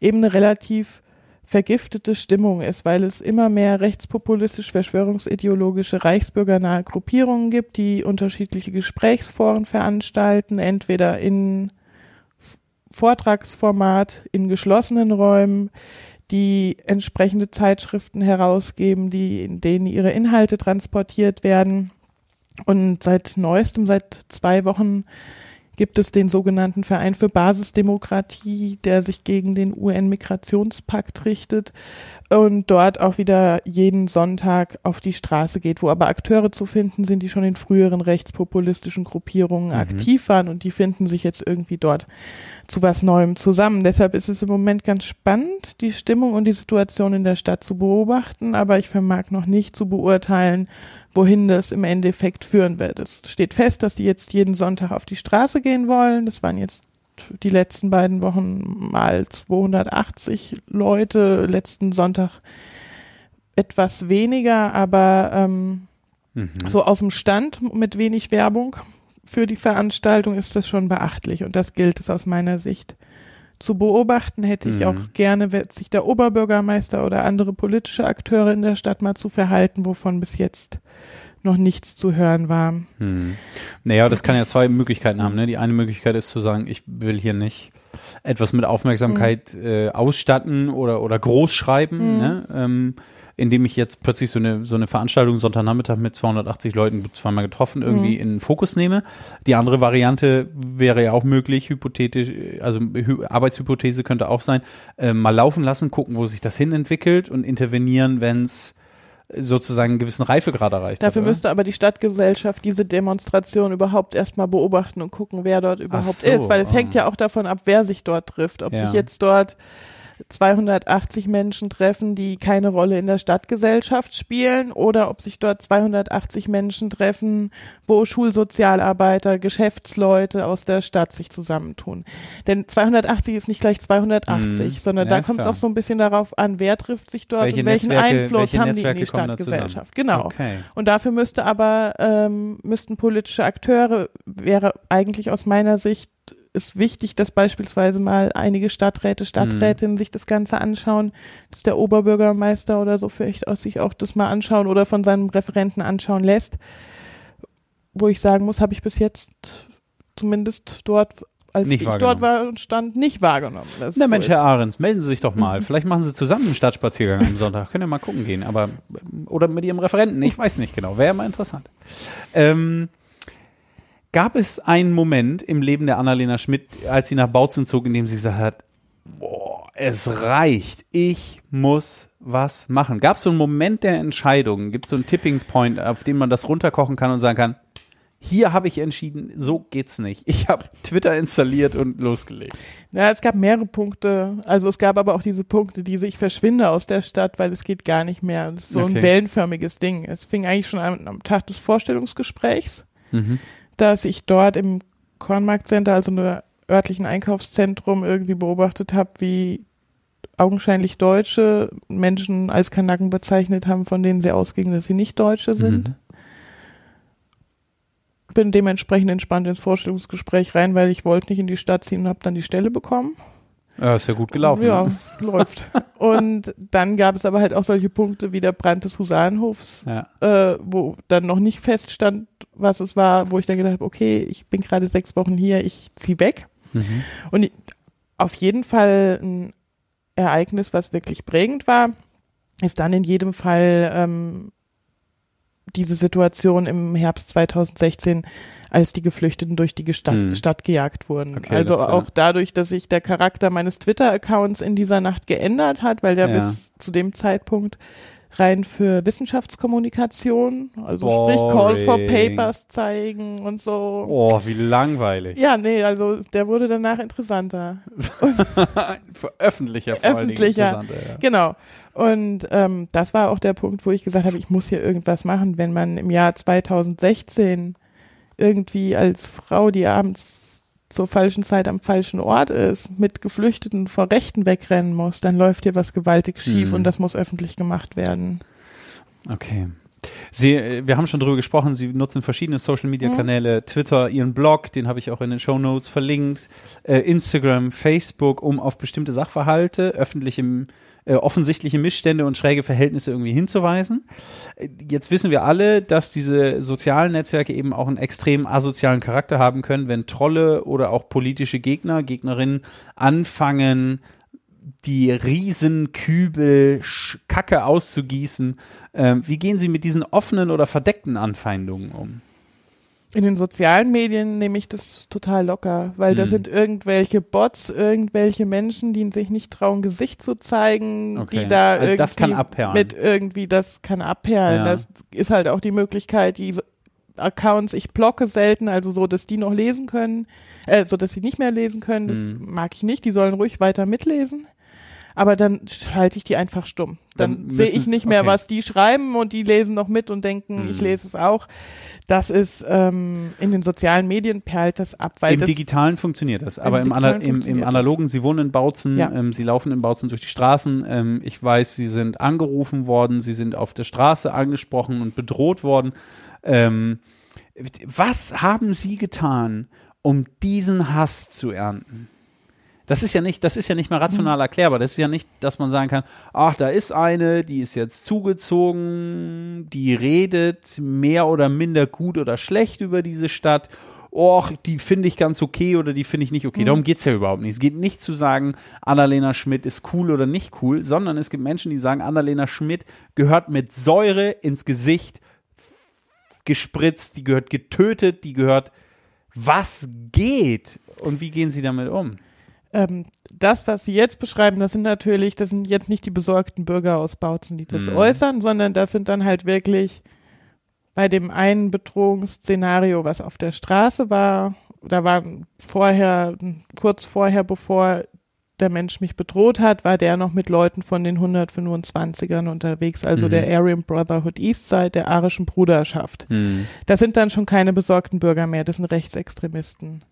eben eine relativ vergiftete Stimmung ist, weil es immer mehr rechtspopulistisch verschwörungsideologische reichsbürgernahe Gruppierungen gibt, die unterschiedliche Gesprächsforen veranstalten, entweder in Vortragsformat, in geschlossenen Räumen, die entsprechende Zeitschriften herausgeben, die, in denen ihre Inhalte transportiert werden. Und seit neuestem, seit zwei Wochen, gibt es den sogenannten Verein für Basisdemokratie, der sich gegen den UN-Migrationspakt richtet und dort auch wieder jeden Sonntag auf die Straße geht, wo aber Akteure zu finden sind, die schon in früheren rechtspopulistischen Gruppierungen mhm. aktiv waren und die finden sich jetzt irgendwie dort zu was Neuem zusammen. Deshalb ist es im Moment ganz spannend, die Stimmung und die Situation in der Stadt zu beobachten, aber ich vermag noch nicht zu beurteilen, wohin das im Endeffekt führen wird. Es steht fest, dass die jetzt jeden Sonntag auf die Straße gehen wollen. Das waren jetzt die letzten beiden Wochen mal 280 Leute, letzten Sonntag etwas weniger, aber ähm, mhm. so aus dem Stand mit wenig Werbung für die Veranstaltung ist das schon beachtlich und das gilt es aus meiner Sicht zu beobachten. Hätte ich mhm. auch gerne, sich der Oberbürgermeister oder andere politische Akteure in der Stadt mal zu verhalten, wovon bis jetzt noch nichts zu hören war. Hm. Naja, das kann ja zwei Möglichkeiten haben. Ne? Die eine Möglichkeit ist zu sagen, ich will hier nicht etwas mit Aufmerksamkeit mhm. äh, ausstatten oder, oder groß schreiben, mhm. ne? ähm, indem ich jetzt plötzlich so eine, so eine Veranstaltung Sonntagnachmittag mit 280 Leuten zweimal getroffen irgendwie mhm. in den Fokus nehme. Die andere Variante wäre ja auch möglich, hypothetisch, also Arbeitshypothese könnte auch sein, äh, mal laufen lassen, gucken, wo sich das hin entwickelt und intervenieren, wenn es sozusagen einen gewissen Reifegrad erreicht Dafür hat, müsste aber die Stadtgesellschaft diese Demonstration überhaupt erstmal beobachten und gucken, wer dort überhaupt so, ist, weil es oh. hängt ja auch davon ab, wer sich dort trifft. Ob ja. sich jetzt dort 280 Menschen treffen, die keine Rolle in der Stadtgesellschaft spielen oder ob sich dort 280 Menschen treffen, wo Schulsozialarbeiter, Geschäftsleute aus der Stadt sich zusammentun. Denn 280 ist nicht gleich 280, mhm. sondern ja, da kommt es auch so ein bisschen darauf an, wer trifft sich dort welche und welchen Netzwerke, Einfluss welche haben Netzwerke die in die Stadtgesellschaft. Genau. Okay. Und dafür müsste aber ähm, müssten politische Akteure wäre eigentlich aus meiner Sicht ist wichtig, dass beispielsweise mal einige Stadträte, Stadträtinnen mhm. sich das Ganze anschauen, dass der Oberbürgermeister oder so vielleicht auch sich auch das mal anschauen oder von seinem Referenten anschauen lässt. Wo ich sagen muss, habe ich bis jetzt zumindest dort als nicht ich dort war und stand, nicht wahrgenommen. Na so Mensch. Herr Ahrens, melden Sie sich doch mal. Vielleicht machen Sie zusammen einen Stadtspaziergang am Sonntag. Können ja mal gucken gehen. Aber, oder mit Ihrem Referenten. Ich weiß nicht genau. Wäre mal interessant. Ähm, Gab es einen Moment im Leben der Annalena Schmidt, als sie nach Bautzen zog, in dem sie gesagt hat, boah, es reicht, ich muss was machen? Gab es so einen Moment der Entscheidung? Gibt es so einen Tipping Point, auf dem man das runterkochen kann und sagen kann, hier habe ich entschieden, so geht's nicht. Ich habe Twitter installiert und losgelegt. Ja, es gab mehrere Punkte. Also es gab aber auch diese Punkte, diese ich verschwinde aus der Stadt, weil es geht gar nicht mehr. Es ist so okay. ein wellenförmiges Ding. Es fing eigentlich schon am, am Tag des Vorstellungsgesprächs. Mhm dass ich dort im Kornmarktcenter, also einem örtlichen Einkaufszentrum, irgendwie beobachtet habe, wie augenscheinlich Deutsche Menschen als Kanaken bezeichnet haben, von denen sie ausgingen, dass sie nicht Deutsche sind. Mhm. Bin dementsprechend entspannt ins Vorstellungsgespräch rein, weil ich wollte nicht in die Stadt ziehen und habe dann die Stelle bekommen. Ja, ist ja gut gelaufen. Ja, ne? läuft. Und dann gab es aber halt auch solche Punkte wie der Brand des Husarenhofs, ja. äh, wo dann noch nicht feststand, was es war, wo ich dann gedacht habe, okay, ich bin gerade sechs Wochen hier, ich zieh weg. Mhm. Und auf jeden Fall ein Ereignis, was wirklich prägend war, ist dann in jedem Fall ähm, diese Situation im Herbst 2016 als die Geflüchteten durch die Stadt, hm. Stadt gejagt wurden. Okay, also das, auch ja. dadurch, dass sich der Charakter meines Twitter-Accounts in dieser Nacht geändert hat, weil der ja. bis zu dem Zeitpunkt rein für Wissenschaftskommunikation, also Boring. sprich Call for Papers zeigen und so. Oh, wie langweilig. Ja, nee, also der wurde danach interessanter. öffentlicher, vor öffentlicher, interessanter, ja. Genau. Und ähm, das war auch der Punkt, wo ich gesagt habe, ich muss hier irgendwas machen, wenn man im Jahr 2016 irgendwie als Frau, die abends zur falschen Zeit am falschen Ort ist, mit Geflüchteten vor Rechten wegrennen muss, dann läuft hier was gewaltig schief mhm. und das muss öffentlich gemacht werden. Okay. Sie, äh, wir haben schon darüber gesprochen, Sie nutzen verschiedene Social Media Kanäle, mhm. Twitter, Ihren Blog, den habe ich auch in den Show Notes verlinkt, äh, Instagram, Facebook, um auf bestimmte Sachverhalte öffentlich im äh, offensichtliche Missstände und schräge Verhältnisse irgendwie hinzuweisen. Äh, jetzt wissen wir alle, dass diese sozialen Netzwerke eben auch einen extrem asozialen Charakter haben können, wenn Trolle oder auch politische Gegner, Gegnerinnen anfangen, die Riesenkübel Kacke auszugießen. Ähm, wie gehen Sie mit diesen offenen oder verdeckten Anfeindungen um? In den sozialen Medien nehme ich das total locker, weil Hm. das sind irgendwelche Bots, irgendwelche Menschen, die sich nicht trauen, Gesicht zu zeigen, Okay. die da Also irgendwie das kann abperlen. mit irgendwie, das kann abperlen. Ja. Das ist halt auch die Möglichkeit, die Accounts, ich blocke selten, also so, dass die noch lesen können, äh, so dass sie nicht mehr lesen können, das Hm. mag ich nicht, die sollen ruhig weiter mitlesen. Aber dann schalte ich die einfach stumm. Dann, Dann sehe ich nicht mehr, okay. was die schreiben und die lesen noch mit und denken, Hm. ich lese es auch. Das ist ähm, in den sozialen Medien perlt das ab, weil Im das Digitalen funktioniert das, aber im, Ana Digitalen im, im Analogen, Sie wohnen in Bautzen, Ja. ähm, Sie laufen in Bautzen durch die Straßen. Ähm, ich weiß, Sie sind angerufen worden, Sie sind auf der Straße angesprochen und bedroht worden. Ähm, was haben Sie getan, um diesen Hass zu ernten? Das ist ja nicht, das ist ja nicht mal rational erklärbar. Das ist ja nicht, dass man sagen kann, ach, da ist eine, die ist jetzt zugezogen, die redet mehr oder minder gut oder schlecht über diese Stadt. Och, die finde ich ganz okay oder die finde ich nicht okay. Darum geht's ja überhaupt nicht. Es geht nicht zu sagen, Annalena Schmidt ist cool oder nicht cool, sondern es gibt Menschen, die sagen, Annalena Schmidt gehört mit Säure ins Gesicht gespritzt, die gehört getötet, die gehört, was geht? Und wie gehen Sie damit um? Ähm, das, was Sie jetzt beschreiben, das sind natürlich, das sind jetzt nicht die besorgten Bürger aus Bautzen, die das Mhm. äußern, sondern das sind dann halt wirklich bei dem einen Bedrohungsszenario, was auf der Straße war, da war vorher, kurz vorher, bevor der Mensch mich bedroht hat, war der noch mit Leuten von den 125ern unterwegs, also Mhm. der Aryan Brotherhood Eastside, der arischen Bruderschaft. Das sind dann schon keine besorgten Bürger mehr, das sind Rechtsextremisten.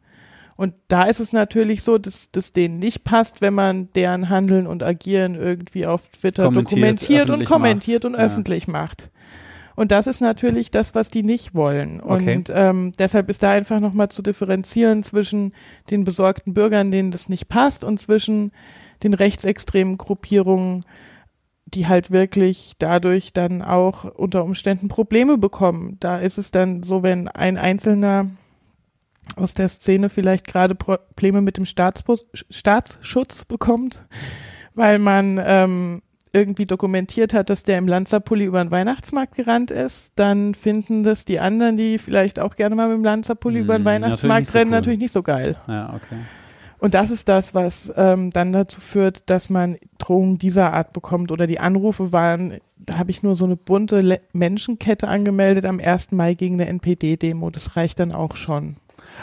Und da ist es natürlich so, dass das denen nicht passt, wenn man deren Handeln und Agieren irgendwie auf Twitter dokumentiert und kommentiert macht. und Ja. öffentlich macht. Und das ist natürlich das, was die nicht wollen. Okay. Und ähm, deshalb ist da einfach nochmal zu differenzieren zwischen den besorgten Bürgern, denen das nicht passt, und zwischen den rechtsextremen Gruppierungen, die halt wirklich dadurch dann auch unter Umständen Probleme bekommen. Da ist es dann so, wenn ein Einzelner aus der Szene vielleicht gerade Probleme mit dem Staatsbus Staatsschutz bekommt, weil man ähm, irgendwie dokumentiert hat, dass der im Lanzerpulli über den Weihnachtsmarkt gerannt ist, dann finden das die anderen, die vielleicht auch gerne mal mit dem Lanzerpulli über den Hm, natürlich Weihnachtsmarkt nicht so rennen, cool. natürlich nicht so geil. Ja, okay. Und das ist das, was ähm, dann dazu führt, dass man Drohungen dieser Art bekommt. Oder die Anrufe waren, da habe ich nur so eine bunte Le Menschenkette angemeldet am 1. Mai gegen eine NPD-Demo. Das reicht dann auch schon.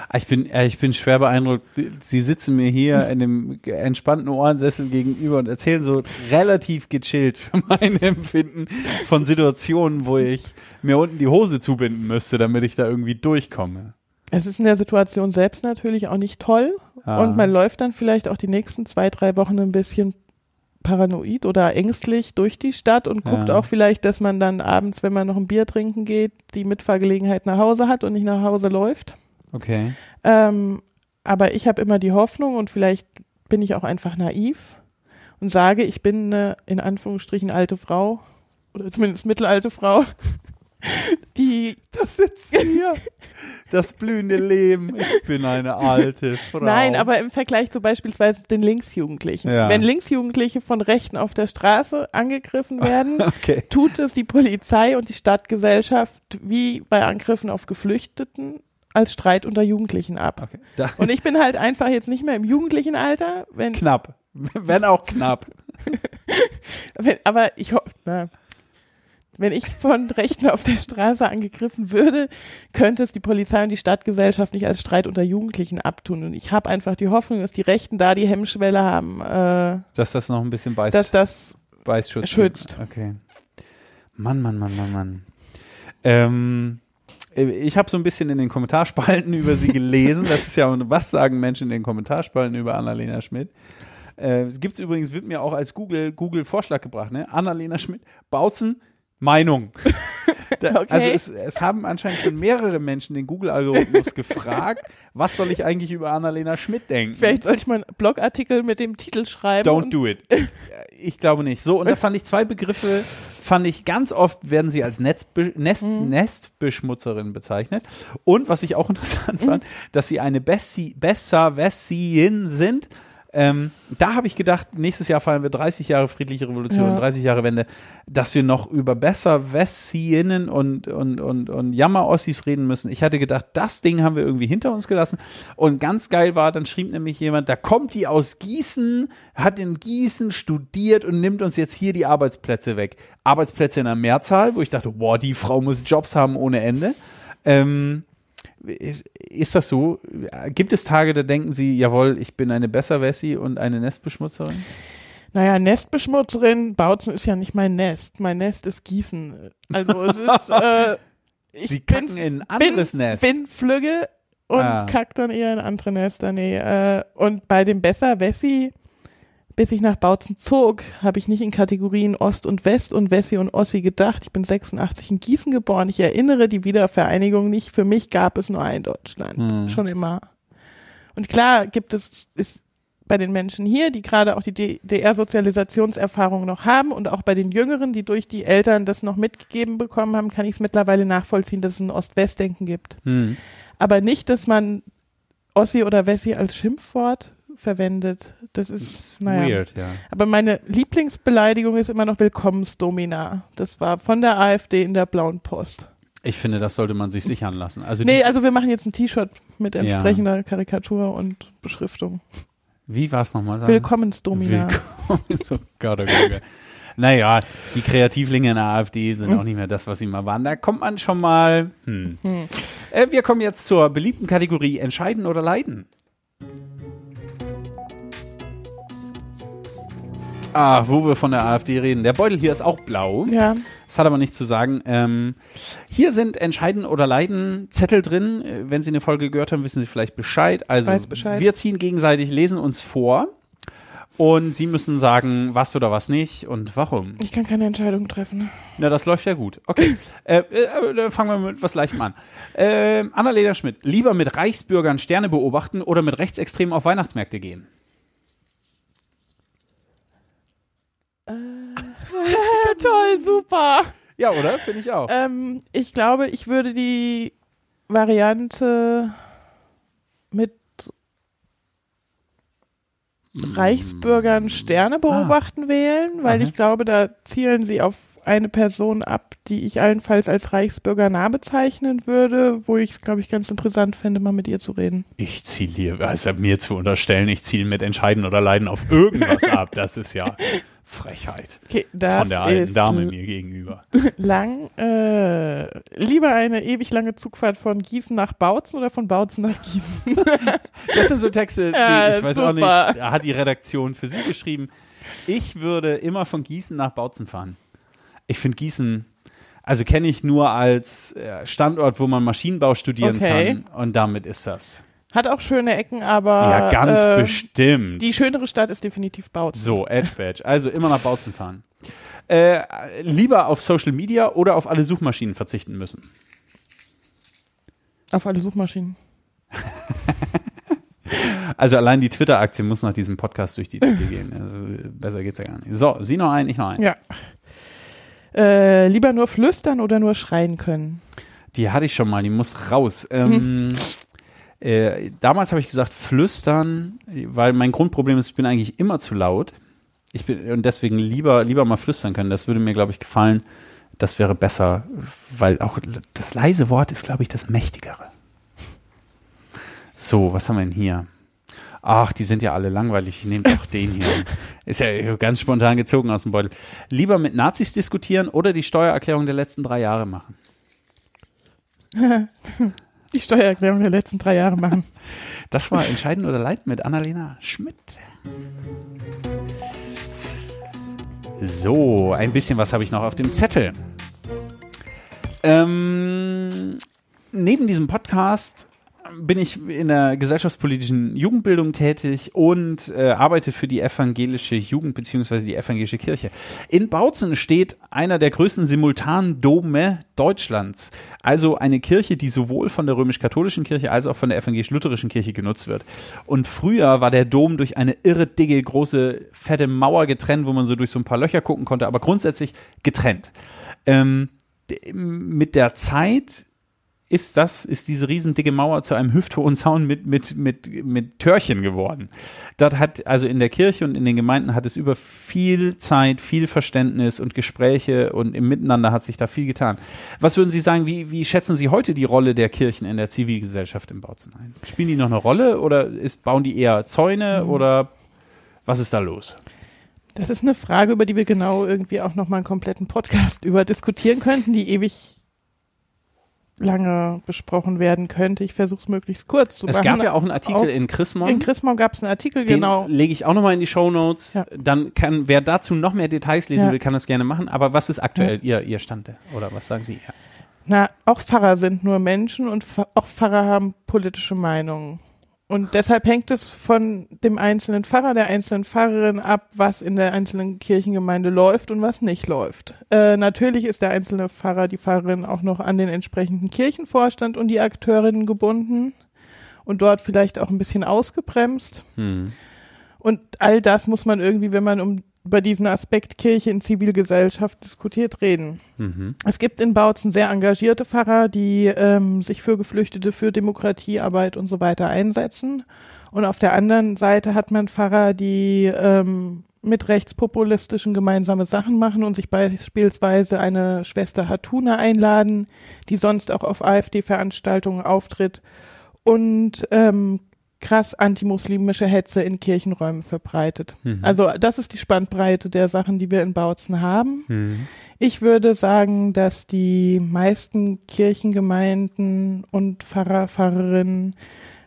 Ah, Ich bin, äh, ich bin schwer beeindruckt. Sie sitzen mir hier in dem entspannten Ohrensessel gegenüber und erzählen so relativ gechillt für mein Empfinden von Situationen, wo ich mir unten die Hose zubinden müsste, damit ich da irgendwie durchkomme. Es ist in der Situation selbst natürlich auch nicht toll. Ah. Und man läuft dann vielleicht auch die nächsten zwei, drei Wochen ein bisschen paranoid oder ängstlich durch die Stadt und guckt Ja. auch vielleicht, dass man dann abends, wenn man noch ein Bier trinken geht, die Mitfahrgelegenheit nach Hause hat und nicht nach Hause läuft. Okay. Ähm, aber ich habe immer die Hoffnung und vielleicht bin ich auch einfach naiv und sage, ich bin eine in Anführungsstrichen alte Frau oder zumindest mittelalte Frau, die Das sitzt hier. Das blühende Leben. Ich bin eine alte Frau. Nein, aber im Vergleich zu beispielsweise den Linksjugendlichen. Ja. Wenn Linksjugendliche von Rechten auf der Straße angegriffen werden, Okay. tut es die Polizei und die Stadtgesellschaft wie bei Angriffen auf Geflüchteten als Streit unter Jugendlichen ab. okay. Und ich bin halt einfach jetzt nicht mehr im jugendlichen Alter, wenn, knapp. Wenn auch knapp. wenn aber ich ho- na, wenn ich von Rechten auf der Straße angegriffen würde, könnte es die Polizei und die Stadtgesellschaft nicht als Streit unter Jugendlichen abtun. Und ich habe einfach die Hoffnung, dass die Rechten da die Hemmschwelle haben, äh, Dass das noch ein bisschen beißt. dass das Beißschutz schützt. gibt. Okay. Mann, Mann, Mann, Mann, Mann. Ähm, ich habe so ein bisschen in den Kommentarspalten über sie gelesen. Das ist ja, was sagen Menschen in den Kommentarspalten über Annalena Schmidt? Äh, es gibt übrigens, wird mir auch als Google, Google Vorschlag gebracht, ne? Annalena Schmidt, Bautzen, Meinung. Da, Okay. Also es, es haben anscheinend schon mehrere Menschen den Google-Algorithmus gefragt, was soll ich eigentlich über Annalena Schmidt denken? Vielleicht sollte ich mal einen Blogartikel mit dem Titel schreiben. Don't do it. Ich glaube nicht. So, und da fand ich zwei Begriffe, fand ich ganz oft werden sie als Netzbe Nest Mhm. Nestbeschmutzerin bezeichnet. Und was ich auch interessant Mhm. fand, dass sie eine Bessi Besserwessin sind. Ähm, da habe ich gedacht, nächstes Jahr feiern wir 30 Jahre friedliche Revolution, Ja. 30 Jahre Wende, dass wir noch über besser Wessinnen und, und, und, und Jammer-Ossis reden müssen. Ich hatte gedacht, das Ding haben wir irgendwie hinter uns gelassen. Und ganz geil war, dann schrieb nämlich jemand, da kommt die aus Gießen, hat in Gießen studiert und nimmt uns jetzt hier die Arbeitsplätze weg. Arbeitsplätze in der Mehrzahl, wo ich dachte, boah, die Frau muss Jobs haben ohne Ende. Ähm, ist das so? Gibt es Tage, da denken Sie, jawohl, ich bin eine Besserwessi und eine Nestbeschmutzerin? Naja, Nestbeschmutzerin, Bautzen ist ja nicht mein Nest. Mein Nest ist Gießen. Also es ist, äh, ich Sie bin, kacken in ein anderes bin, Nest. bin Flügge und Ah. kack dann eher in andere Nester. Nee, äh, und bei dem Besser Wessi, bis ich nach Bautzen zog, habe ich nicht in Kategorien Ost und West und Wessi und Ossi gedacht. Ich bin 86 in Gießen geboren. Ich erinnere die Wiedervereinigung nicht. Für mich gab es nur ein Deutschland. Hm. Schon immer. Und klar gibt es, ist bei den Menschen hier, die gerade auch die DDR-Sozialisationserfahrung noch haben und auch bei den Jüngeren, die durch die Eltern das noch mitgegeben bekommen haben, kann ich es mittlerweile nachvollziehen, dass es ein Ost-West-Denken gibt. Hm. Aber nicht, dass man Ossi oder Wessi als Schimpfwort verwendet. Das ist, naja. Weird, ja. Aber meine Lieblingsbeleidigung ist immer noch Willkommensdomina. Das war von der AfD in der Blauen Post. Ich finde, das sollte man sich sichern lassen. Also Nee, also wir machen jetzt ein T-Shirt mit Ja. entsprechender Karikatur und Beschriftung. wie war es nochmal? Willkommensdomina. Willkommen. so, Gott, oh Gott, Gott. Naja, die Kreativlinge in der AfD sind auch nicht mehr das, was sie mal waren. Da kommt man schon mal. Hm. Hm. Äh, wir kommen jetzt zur beliebten Kategorie Entscheiden oder Leiden. Ah, wo wir von der AfD reden. Der Beutel hier ist auch blau. Ja, Das hat aber nichts zu sagen. Ähm, hier sind Entscheiden oder Leiden Zettel drin. Äh, Wenn Sie eine Folge gehört haben, wissen Sie vielleicht Bescheid. Also Bescheid. wir ziehen gegenseitig, lesen uns vor und Sie müssen sagen, was oder was nicht und warum. ich kann keine Entscheidung treffen. Na, das läuft ja gut. Okay, äh, äh, dann fangen wir mit was Leichtem an. Äh, Annalena Schmidt, lieber mit Reichsbürgern Sterne beobachten oder mit Rechtsextremen auf Weihnachtsmärkte gehen? Toll, super. Ja, oder? Finde ich auch. Ähm, ich glaube, ich würde die Variante mit Reichsbürgern Sterne beobachten wählen, weil Aha. ich glaube, da zielen sie auf eine Person ab, die ich allenfalls als Reichsbürger nah bezeichnen würde, wo ich es, glaube ich, ganz interessant fände, mal mit ihr zu reden. Ich ziele hier, also mir zu unterstellen, ich ziele mit Entscheiden oder Leiden auf irgendwas ab, das ist ja Frechheit Okay, das von der alten ist Dame mir gegenüber. lang. Äh, lieber eine ewig lange Zugfahrt von Gießen nach Bautzen oder von Bautzen nach Gießen? Das sind so Texte, die Ja, ich weiß auch nicht, super. da hat die Redaktion für Sie geschrieben. Ich würde immer von Gießen nach Bautzen fahren. Ich finde Gießen, also kenne ich nur als äh, Standort, wo man Maschinenbau studieren Okay. kann und damit ist das. Hat auch schöne Ecken, aber Ja, ganz äh, bestimmt. die schönere Stadt ist definitiv Bautzen. So, Edge Badge. Also immer nach Bautzen fahren. Äh, lieber auf Social Media oder auf alle Suchmaschinen verzichten müssen. Auf alle Suchmaschinen. Also allein die Twitter-Aktie muss nach diesem Podcast durch die Decke gehen. Also besser geht's ja gar nicht. So, Sie noch ein, ich noch ein. Ja. Äh, lieber nur flüstern oder nur schreien können? Die hatte ich schon mal, die muss raus. Ähm, äh, damals habe ich gesagt, flüstern, weil mein Grundproblem ist, ich bin eigentlich immer zu laut. Ich bin, und deswegen lieber, lieber mal flüstern können. Das würde mir, glaube ich, gefallen. Das wäre besser, weil auch das leise Wort ist, glaube ich, das mächtigere. So, was haben wir denn hier? Ach, die sind ja alle langweilig. Ich nehme doch den hier. Ist ja ganz spontan gezogen aus dem Beutel. Lieber mit Nazis diskutieren oder die Steuererklärung der letzten drei Jahre machen. Die Steuererklärung der letzten drei Jahre machen. Das war Entscheiden oder Leid mit Annalena Schmidt. So, ein bisschen was habe ich noch auf dem Zettel. Ähm, neben diesem Podcast bin ich in der gesellschaftspolitischen Jugendbildung tätig und äh, arbeite für die evangelische Jugend bzw. die evangelische Kirche. In Bautzen steht einer der größten Simultandome Deutschlands. Also eine Kirche, die sowohl von der römisch-katholischen Kirche als auch von der evangelisch-lutherischen Kirche genutzt wird. Und früher war der Dom durch eine irre dicke, große, fette Mauer getrennt, wo man so durch so ein paar Löcher gucken konnte, aber grundsätzlich getrennt. Ähm, mit der Zeit ist das, ist diese riesendicke Mauer zu einem hüfthohen Zaun mit, mit, mit, mit Törchen geworden. Dort hat, also in der Kirche und in den Gemeinden hat es über viel Zeit, viel Verständnis und Gespräche und im Miteinander hat sich da viel getan. Was würden Sie sagen, wie, wie schätzen Sie heute die Rolle der Kirchen in der Zivilgesellschaft im Bautzen ein? Spielen die noch eine Rolle oder ist, bauen die eher Zäune mhm. oder was ist da los? Das ist eine Frage, über die wir genau irgendwie auch nochmal einen kompletten Podcast über diskutieren könnten, die ewig lange besprochen werden könnte. Ich versuche es möglichst kurz zu es machen. Es gab ja auch einen Artikel auch in Chrismon. In Chrismon gab es einen Artikel, Den genau. lege ich auch nochmal in die Show Notes. Ja. Dann kann, wer dazu noch mehr Details lesen ja. will, kann das gerne machen. Aber was ist aktuell ja. ihr, ihr Stand? Oder was sagen Sie? Na, auch Pfarrer sind nur Menschen und auch Pfarrer haben politische Meinungen. Und deshalb hängt es von dem einzelnen Pfarrer, der einzelnen Pfarrerin ab, was in der einzelnen Kirchengemeinde läuft und was nicht läuft. Äh, natürlich ist der einzelne Pfarrer, die Pfarrerin auch noch an den entsprechenden Kirchenvorstand und die Akteurinnen gebunden und dort vielleicht auch ein bisschen ausgebremst. Hm. Und all das muss man irgendwie, wenn man um über diesen Aspekt Kirche in Zivilgesellschaft diskutiert reden. Mhm. Es gibt in Bautzen sehr engagierte Pfarrer, die ähm, sich für Geflüchtete, für Demokratiearbeit und so weiter einsetzen. Und auf der anderen Seite hat man Pfarrer, die ähm, mit rechtspopulistischen gemeinsame Sachen machen und sich beispielsweise eine Schwester Hatuna einladen, die sonst auch auf AfD-Veranstaltungen auftritt und ähm, krass antimuslimische Hetze in Kirchenräumen verbreitet. Mhm. Also das ist die Spannbreite der Sachen, die wir in Bautzen haben. Mhm. Ich würde sagen, dass die meisten Kirchengemeinden und Pfarrer, Pfarrerinnen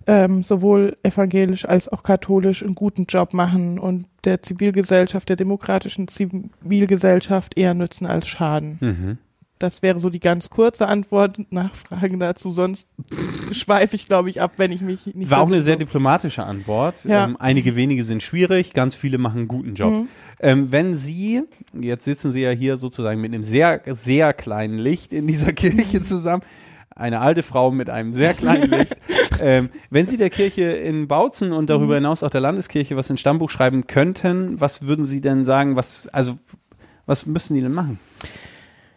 ähm, sowohl evangelisch als auch katholisch einen guten Job machen und der Zivilgesellschaft, der demokratischen Zivilgesellschaft eher nützen als schaden. Mhm. Das wäre so die ganz kurze Antwort. Nachfragen dazu, sonst schweife ich, glaube ich, ab, wenn ich mich nicht. War auch eine sehr diplomatische Antwort. Ja. Ähm, einige wenige sind schwierig, ganz viele machen einen guten Job. Mhm. Ähm, wenn Sie, jetzt sitzen Sie ja hier sozusagen mit einem sehr, sehr kleinen Licht in dieser Kirche zusammen, eine alte Frau mit einem sehr kleinen Licht. ähm, wenn Sie der Kirche in Bautzen und darüber mhm. hinaus auch der Landeskirche was in Stammbuch schreiben könnten, was würden Sie denn sagen, was, also, was müssen die denn machen?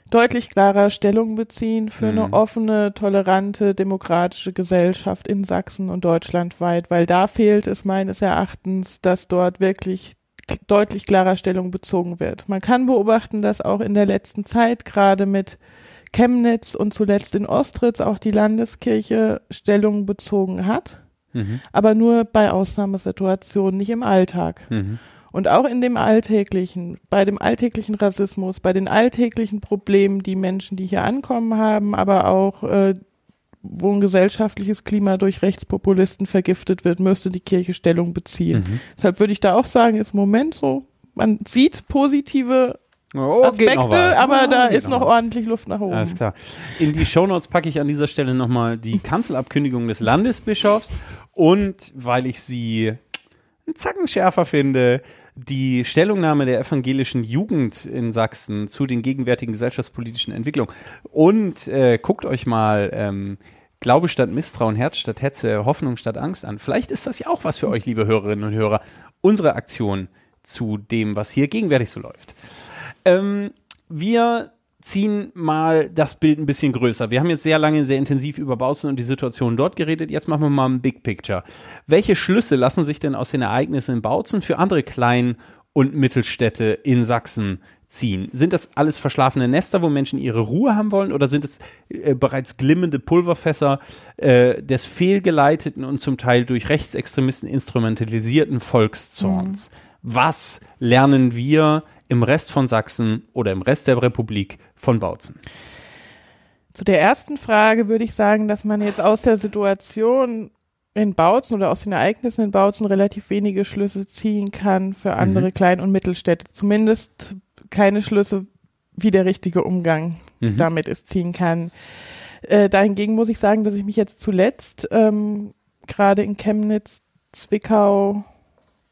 Deutlich klarer Stellung beziehen für mhm. eine offene, tolerante, demokratische Gesellschaft in Sachsen und deutschlandweit, weil da fehlt es meines Erachtens, dass dort wirklich deutlich klarer Stellung bezogen wird. Man kann beobachten, dass auch in der letzten Zeit gerade mit Chemnitz und zuletzt in Ostritz auch die Landeskirche Stellung bezogen hat, mhm. aber nur bei Ausnahmesituationen, nicht im Alltag. Mhm. Und auch in dem Alltäglichen, bei dem alltäglichen Rassismus, bei den alltäglichen Problemen, die Menschen, die hier ankommen haben, aber auch äh, wo ein gesellschaftliches Klima durch Rechtspopulisten vergiftet wird, müsste die Kirche Stellung beziehen. Mhm. Deshalb würde ich da auch sagen, ist im Moment so, man sieht positive Oh, Aspekte, aber oh, da ist noch, noch ordentlich Luft nach oben. Alles klar. In die Shownotes packe ich an dieser Stelle nochmal die Kanzelabkündigung des Landesbischofs und weil ich sie einen Zacken schärfer finde, die Stellungnahme der evangelischen Jugend in Sachsen zu den gegenwärtigen gesellschaftspolitischen Entwicklungen. Und äh, guckt euch mal ähm, Glaube statt Misstrauen, Herz statt Hetze, Hoffnung statt Angst an. Vielleicht ist das ja auch was für euch, liebe Hörerinnen und Hörer. Unsere Aktion zu dem, was hier gegenwärtig so läuft. Ähm, wir ziehen mal das Bild ein bisschen größer. Wir haben jetzt sehr lange, sehr intensiv über Bautzen und die Situation dort geredet. Jetzt machen wir mal ein Big Picture. Welche Schlüsse lassen sich denn aus den Ereignissen in Bautzen für andere Klein- und Mittelstädte in Sachsen ziehen? Sind das alles verschlafene Nester, wo Menschen ihre Ruhe haben wollen, oder sind es äh, bereits glimmende Pulverfässer äh, des fehlgeleiteten und zum Teil durch Rechtsextremisten instrumentalisierten Volkszorns? Mhm. Was lernen wir im Rest von Sachsen oder im Rest der Republik von Bautzen? Zu der ersten Frage würde ich sagen, dass man jetzt aus der Situation in Bautzen oder aus den Ereignissen in Bautzen relativ wenige Schlüsse ziehen kann für andere mhm. Klein- und Mittelstädte. Zumindest keine Schlüsse, wie der richtige Umgang mhm. damit ist, ziehen kann. Äh, dahingegen muss ich sagen, dass ich mich jetzt zuletzt ähm, gerade in Chemnitz, Zwickau,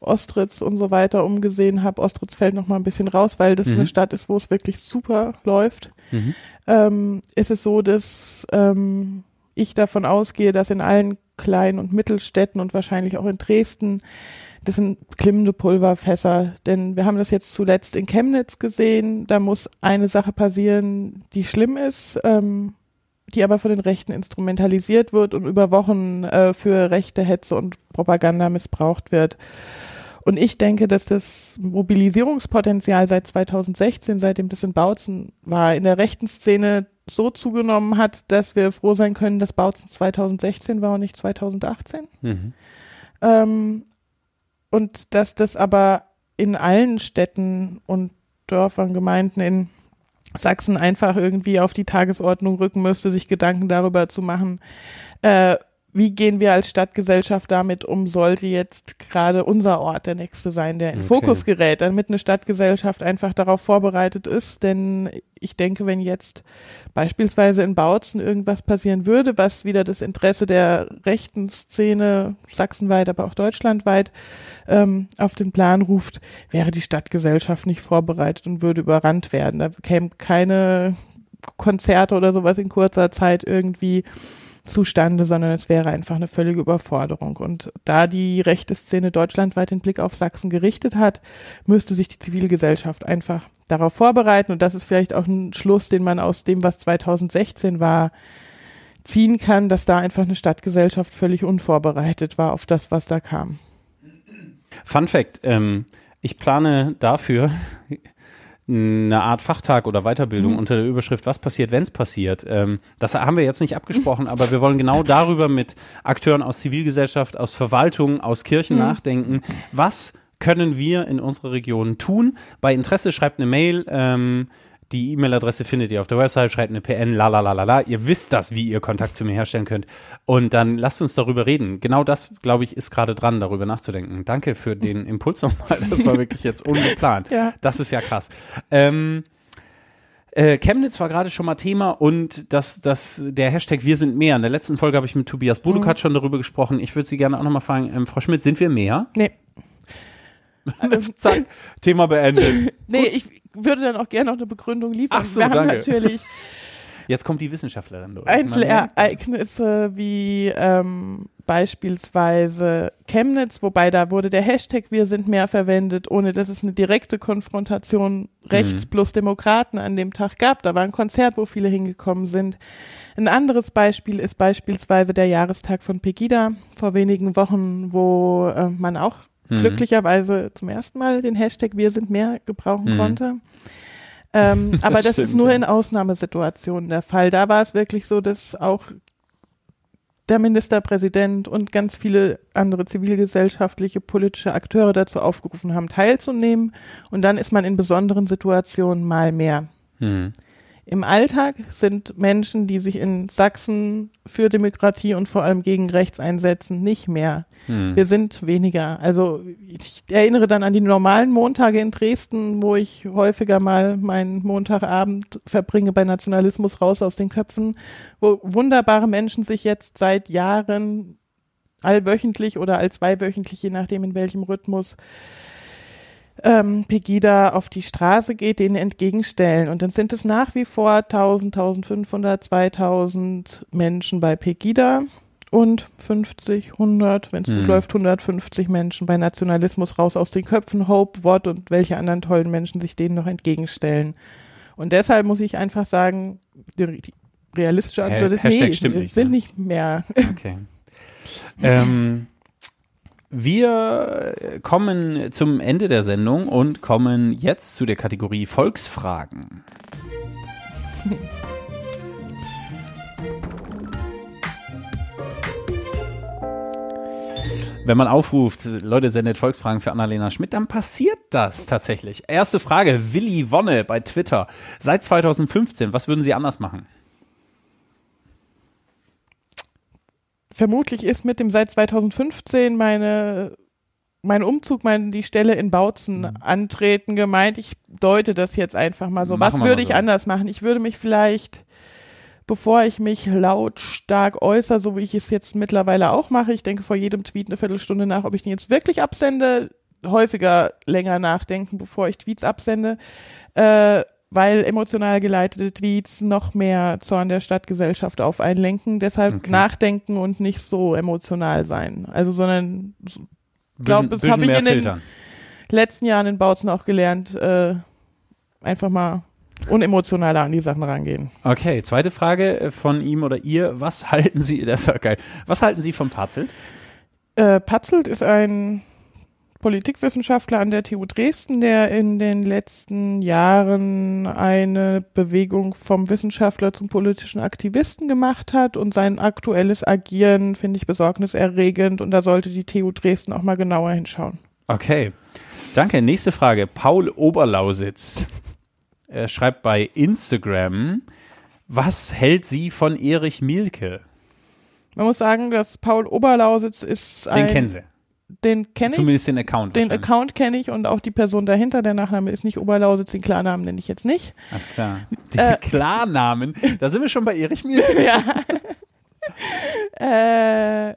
Ostritz und so weiter umgesehen habe. Ostritz fällt noch mal ein bisschen raus, weil das mhm. eine Stadt ist, wo es wirklich super läuft. Mhm. Ähm, ist es so, dass ähm, ich davon ausgehe, dass in allen kleinen und Mittelstädten und wahrscheinlich auch in Dresden das sind klimmende Pulverfässer, denn wir haben das jetzt zuletzt in Chemnitz gesehen. Da muss eine Sache passieren, die schlimm ist. Ähm, die aber von den Rechten instrumentalisiert wird und über Wochen äh, für rechte Hetze und Propaganda missbraucht wird. Und ich denke, dass das Mobilisierungspotenzial seit 2016, seitdem das in Bautzen war, in der rechten Szene so zugenommen hat, dass wir froh sein können, dass Bautzen 2016 war und nicht 2018. Mhm. Ähm, und dass das aber in allen Städten und Dörfern, Gemeinden in Sachsen einfach irgendwie auf die Tagesordnung rücken müsste, sich Gedanken darüber zu machen, äh, wie gehen wir als Stadtgesellschaft damit um, sollte jetzt gerade unser Ort der nächste sein, der in okay. Fokus gerät, damit eine Stadtgesellschaft einfach darauf vorbereitet ist. Denn ich denke, wenn jetzt beispielsweise in Bautzen irgendwas passieren würde, was wieder das Interesse der rechten Szene sachsenweit, aber auch deutschlandweit ähm, auf den Plan ruft, wäre die Stadtgesellschaft nicht vorbereitet und würde überrannt werden. Da kämen keine Konzerte oder sowas in kurzer Zeit irgendwie zustande, sondern es wäre einfach eine völlige Überforderung. Und da die rechte Szene deutschlandweit den Blick auf Sachsen gerichtet hat, müsste sich die Zivilgesellschaft einfach darauf vorbereiten. Und das ist vielleicht auch ein Schluss, den man aus dem, was 2016 war, ziehen kann, dass da einfach eine Stadtgesellschaft völlig unvorbereitet war auf das, was da kam. Fun Fact, ähm, ich plane dafür eine Art Fachtag oder Weiterbildung mhm. unter der Überschrift Was passiert, wenn es passiert. Ähm, das haben wir jetzt nicht abgesprochen, aber wir wollen genau darüber mit Akteuren aus Zivilgesellschaft, aus Verwaltung, aus Kirchen mhm. nachdenken. Was können wir in unserer Region tun? Bei Interesse schreibt eine Mail. Ähm, die E-Mail-Adresse findet ihr auf der Website, schreibt eine PN, la la la la la. Ihr wisst das, wie ihr Kontakt zu mir herstellen könnt. Und dann lasst uns darüber reden. Genau das, glaube ich, ist gerade dran, darüber nachzudenken. Danke für den Impuls nochmal. Das war wirklich jetzt ungeplant. ja. Das ist ja krass. Ähm, äh, Chemnitz war gerade schon mal Thema und das, das, der Hashtag Wir sind mehr. In der letzten Folge habe ich mit Tobias Budukat mhm. schon darüber gesprochen. Ich würde Sie gerne auch nochmal fragen, ähm, Frau Schmidt, sind wir mehr? Nee. Zack, Thema beendet. nee, Gut. ich würde dann auch gerne noch eine Begründung liefern. Ach so, Wir haben danke. natürlich Jetzt kommt die Wissenschaftlerin durch. Einzelereignisse wie ähm, beispielsweise Chemnitz, wobei da wurde der Hashtag Wir sind mehr verwendet, ohne dass es eine direkte Konfrontation rechts mhm. plus Demokraten an dem Tag gab. Da war ein Konzert, wo viele hingekommen sind. Ein anderes Beispiel ist beispielsweise der Jahrestag von Pegida vor wenigen Wochen, wo äh, man auch mhm. glücklicherweise zum ersten Mal den Hashtag Wir sind mehr gebrauchen mhm. konnte. Ähm, das aber das stimmt, ist nur ja. in Ausnahmesituationen der Fall. Da war es wirklich so, dass auch der Ministerpräsident und ganz viele andere zivilgesellschaftliche, politische Akteure dazu aufgerufen haben, teilzunehmen. Und dann ist man in besonderen Situationen mal mehr. Mhm. Im Alltag sind Menschen, die sich in Sachsen für Demokratie und vor allem gegen Rechts einsetzen, nicht mehr. Hm. Wir sind weniger. Also ich erinnere dann an die normalen Montage in Dresden, wo ich häufiger mal meinen Montagabend verbringe bei Nationalismus raus aus den Köpfen, wo wunderbare Menschen sich jetzt seit Jahren allwöchentlich oder all zweiwöchentlich, je nachdem in welchem Rhythmus, ähm, Pegida auf die Straße geht, denen entgegenstellen. Und dann sind es nach wie vor 1000, 1500, 2000 Menschen bei Pegida und 50, 100, wenn es gut mhm. läuft, 150 Menschen bei Nationalismus raus aus den Köpfen, Hope, Wort und welche anderen tollen Menschen sich denen noch entgegenstellen. Und deshalb muss ich einfach sagen, die, die realistische Antwort ist Hashtag nee, stimmt nicht, sind ne? nicht mehr. Okay. ähm, wir kommen zum Ende der Sendung und kommen jetzt zu der Kategorie Volksfragen. Wenn man aufruft, Leute sendet Volksfragen für Annalena Schmidt, dann passiert das tatsächlich. Erste Frage, Willi Wonne bei Twitter. Seit 2015, was würden Sie anders machen? Vermutlich ist mit dem seit 2015 meine mein Umzug, mein, die Stelle in Bautzen mhm. antreten gemeint. Ich deute das jetzt einfach mal so. Machen Was würde ich so. anders machen? Ich würde mich vielleicht, bevor ich mich lautstark äußere, so wie ich es jetzt mittlerweile auch mache, ich denke vor jedem Tweet eine Viertelstunde nach, ob ich den jetzt wirklich absende, häufiger länger nachdenken, bevor ich Tweets absende. Äh, weil emotional geleitete Tweets noch mehr Zorn der Stadtgesellschaft auf einen lenken. Deshalb okay. nachdenken und nicht so emotional sein. Also, sondern, glaube, das habe ich in den letzten Jahren in Bautzen auch gelernt, äh, einfach mal unemotionaler an die Sachen rangehen. Okay, zweite Frage von ihm oder ihr. Was halten Sie, das ist ja geil. Was halten Sie von Patzelt? Äh, Patzelt ist ein Politikwissenschaftler an der TU Dresden, der in den letzten Jahren eine Bewegung vom Wissenschaftler zum politischen Aktivisten gemacht hat und sein aktuelles Agieren finde ich besorgniserregend und da sollte die TU Dresden auch mal genauer hinschauen. Okay, danke. Nächste Frage. Paul Oberlausitz er schreibt bei Instagram, was hält sie von Erich Mielke? Man muss sagen, dass Paul Oberlausitz ist ein. Den kennen Sie. Den kenne ich. Zumindest den Account. Den Account kenne ich und auch die Person dahinter. Der Nachname ist nicht Oberlausitz, den Klarnamen nenne ich jetzt nicht. Alles klar. Die äh, Klarnamen, da sind wir schon bei Erich Mielke. ja. äh,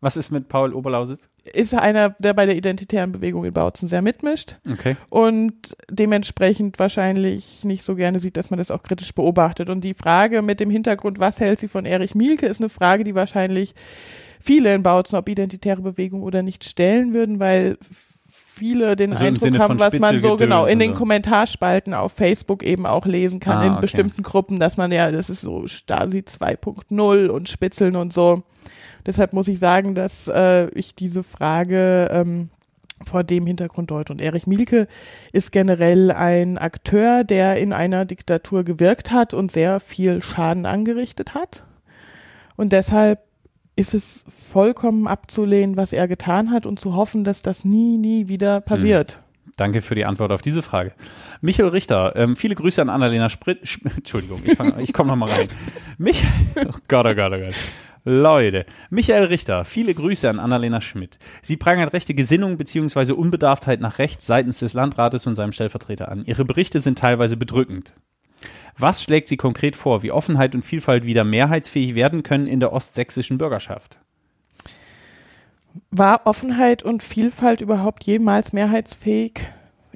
was ist mit Paul Oberlausitz? Ist einer, der bei der identitären Bewegung in Bautzen sehr mitmischt. Okay. Und dementsprechend wahrscheinlich nicht so gerne sieht, dass man das auch kritisch beobachtet. Und die Frage mit dem Hintergrund, was hält sie von Erich Mielke, ist eine Frage, die wahrscheinlich viele in Bautzen, ob identitäre Bewegung oder nicht, stellen würden, weil viele den also Eindruck haben, was man so genau in den. Kommentarspalten auf Facebook eben auch lesen kann, ah, in okay. bestimmten Gruppen, dass man ja, das ist so Stasi 2.0 und Spitzeln und so. Deshalb muss ich sagen, dass äh, ich diese Frage ähm, vor dem Hintergrund deute. Und Erich Mielke ist generell ein Akteur, der in einer Diktatur gewirkt hat und sehr viel Schaden angerichtet hat. Und deshalb ist es vollkommen abzulehnen, was er getan hat und zu hoffen, dass das nie, nie wieder passiert. Hm. Danke für die Antwort auf diese Frage. Michael Richter, ähm, viele Grüße an Annalena Sprit. Entschuldigung, ich, ich komme nochmal rein. Michael, oh Gott, oh Gott, oh Gott. Leute, Michael Richter, viele Grüße an Annalena Schmidt. Sie prangert rechte Gesinnung bzw. Unbedarftheit nach rechts seitens des Landrates und seinem Stellvertreter an. Ihre Berichte sind teilweise bedrückend. Was schlägt sie konkret vor, wie Offenheit und Vielfalt wieder mehrheitsfähig werden können in der ostsächsischen Bürgerschaft? War Offenheit und Vielfalt überhaupt jemals mehrheitsfähig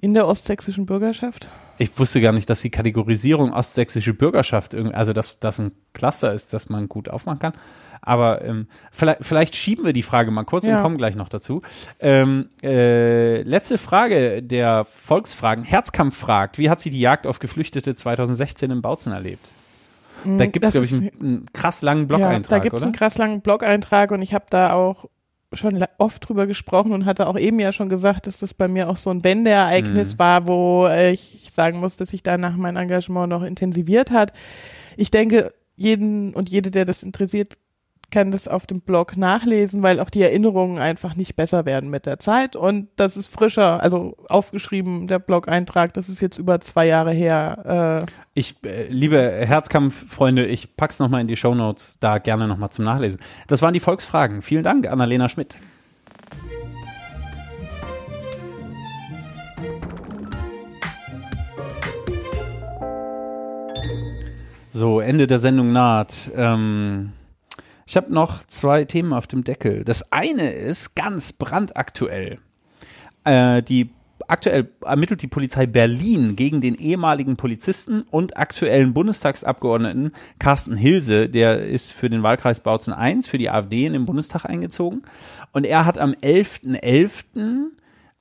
in der ostsächsischen Bürgerschaft? Ich wusste gar nicht, dass die Kategorisierung ostsächsische Bürgerschaft, also dass das ein Cluster ist, das man gut aufmachen kann. Aber ähm, vielleicht, vielleicht schieben wir die Frage mal kurz ja. und kommen gleich noch dazu. Ähm, äh, letzte Frage der Volksfragen. Herzkampf fragt, wie hat sie die Jagd auf Geflüchtete 2016 in Bautzen erlebt? Mm, da gibt es, glaube ich, einen, einen, krass langen Blog-Eintrag. Ja, da gibt es einen krass langen Blog-Eintrag und ich habe da auch schon oft drüber gesprochen und hatte auch eben ja schon gesagt, dass das bei mir auch so ein Wendeereignis mhm. war, wo ich sagen muss, dass sich danach mein Engagement noch intensiviert hat. Ich denke, jeden und jede, der das interessiert, kann das auf dem Blog nachlesen, weil auch die Erinnerungen einfach nicht besser werden mit der Zeit. Und das ist frischer, also aufgeschrieben, der Blog-Eintrag, das ist jetzt über zwei Jahre her. Äh ich, äh, liebe Herzkampf-Freunde, ich pack's nochmal in die Shownotes, da gerne nochmal zum Nachlesen. Das waren die Volksfragen. Vielen Dank, Annalena Schmidt. So, Ende der Sendung naht. Ähm ich habe noch zwei Themen auf dem Deckel. Das eine ist ganz brandaktuell. Äh, die aktuell ermittelt die Polizei Berlin gegen den ehemaligen Polizisten und aktuellen Bundestagsabgeordneten Carsten Hilse, der ist für den Wahlkreis Bautzen 1 für die AfD in den Bundestag eingezogen und er hat am 11.11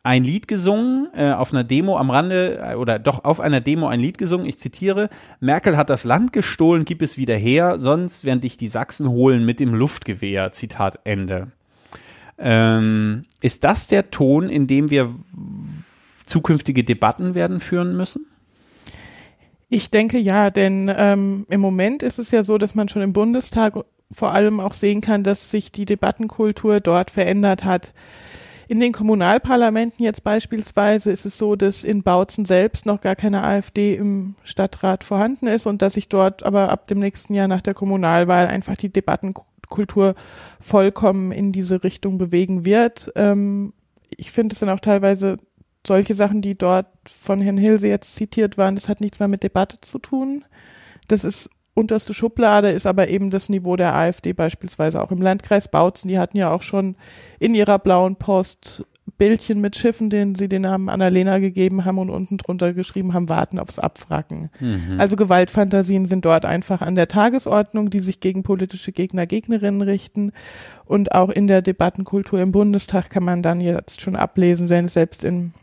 ein Lied gesungen, äh, auf einer Demo am Rande, äh, oder doch auf einer Demo ein Lied gesungen. Ich zitiere, Merkel hat das Land gestohlen, gib es wieder her, sonst werden dich die Sachsen holen mit dem Luftgewehr. Zitat Ende. Ähm, ist das der Ton, in dem wir zukünftige Debatten werden führen müssen? Ich denke ja, denn ähm, im Moment ist es ja so, dass man schon im Bundestag vor allem auch sehen kann, dass sich die Debattenkultur dort verändert hat. In den Kommunalparlamenten jetzt beispielsweise ist es so, dass in Bautzen selbst noch gar keine AfD im Stadtrat vorhanden ist und dass sich dort aber ab dem nächsten Jahr nach der Kommunalwahl einfach die Debattenkultur vollkommen in diese Richtung bewegen wird. Ähm, ich finde es dann auch teilweise solche Sachen, die dort von Herrn Hilse jetzt zitiert waren, das hat nichts mehr mit Debatte zu tun. Das ist unterste Schublade ist aber eben das Niveau der AfD beispielsweise auch im Landkreis Bautzen. Die hatten ja auch schon in ihrer blauen Post Bildchen mit Schiffen, denen sie den Namen Annalena gegeben haben und unten drunter geschrieben haben, warten aufs Abwracken. Mhm. Also Gewaltfantasien sind dort einfach an der Tagesordnung, die sich gegen politische Gegner, Gegnerinnen richten. Und auch in der Debattenkultur im Bundestag kann man dann jetzt schon ablesen, wenn es selbst im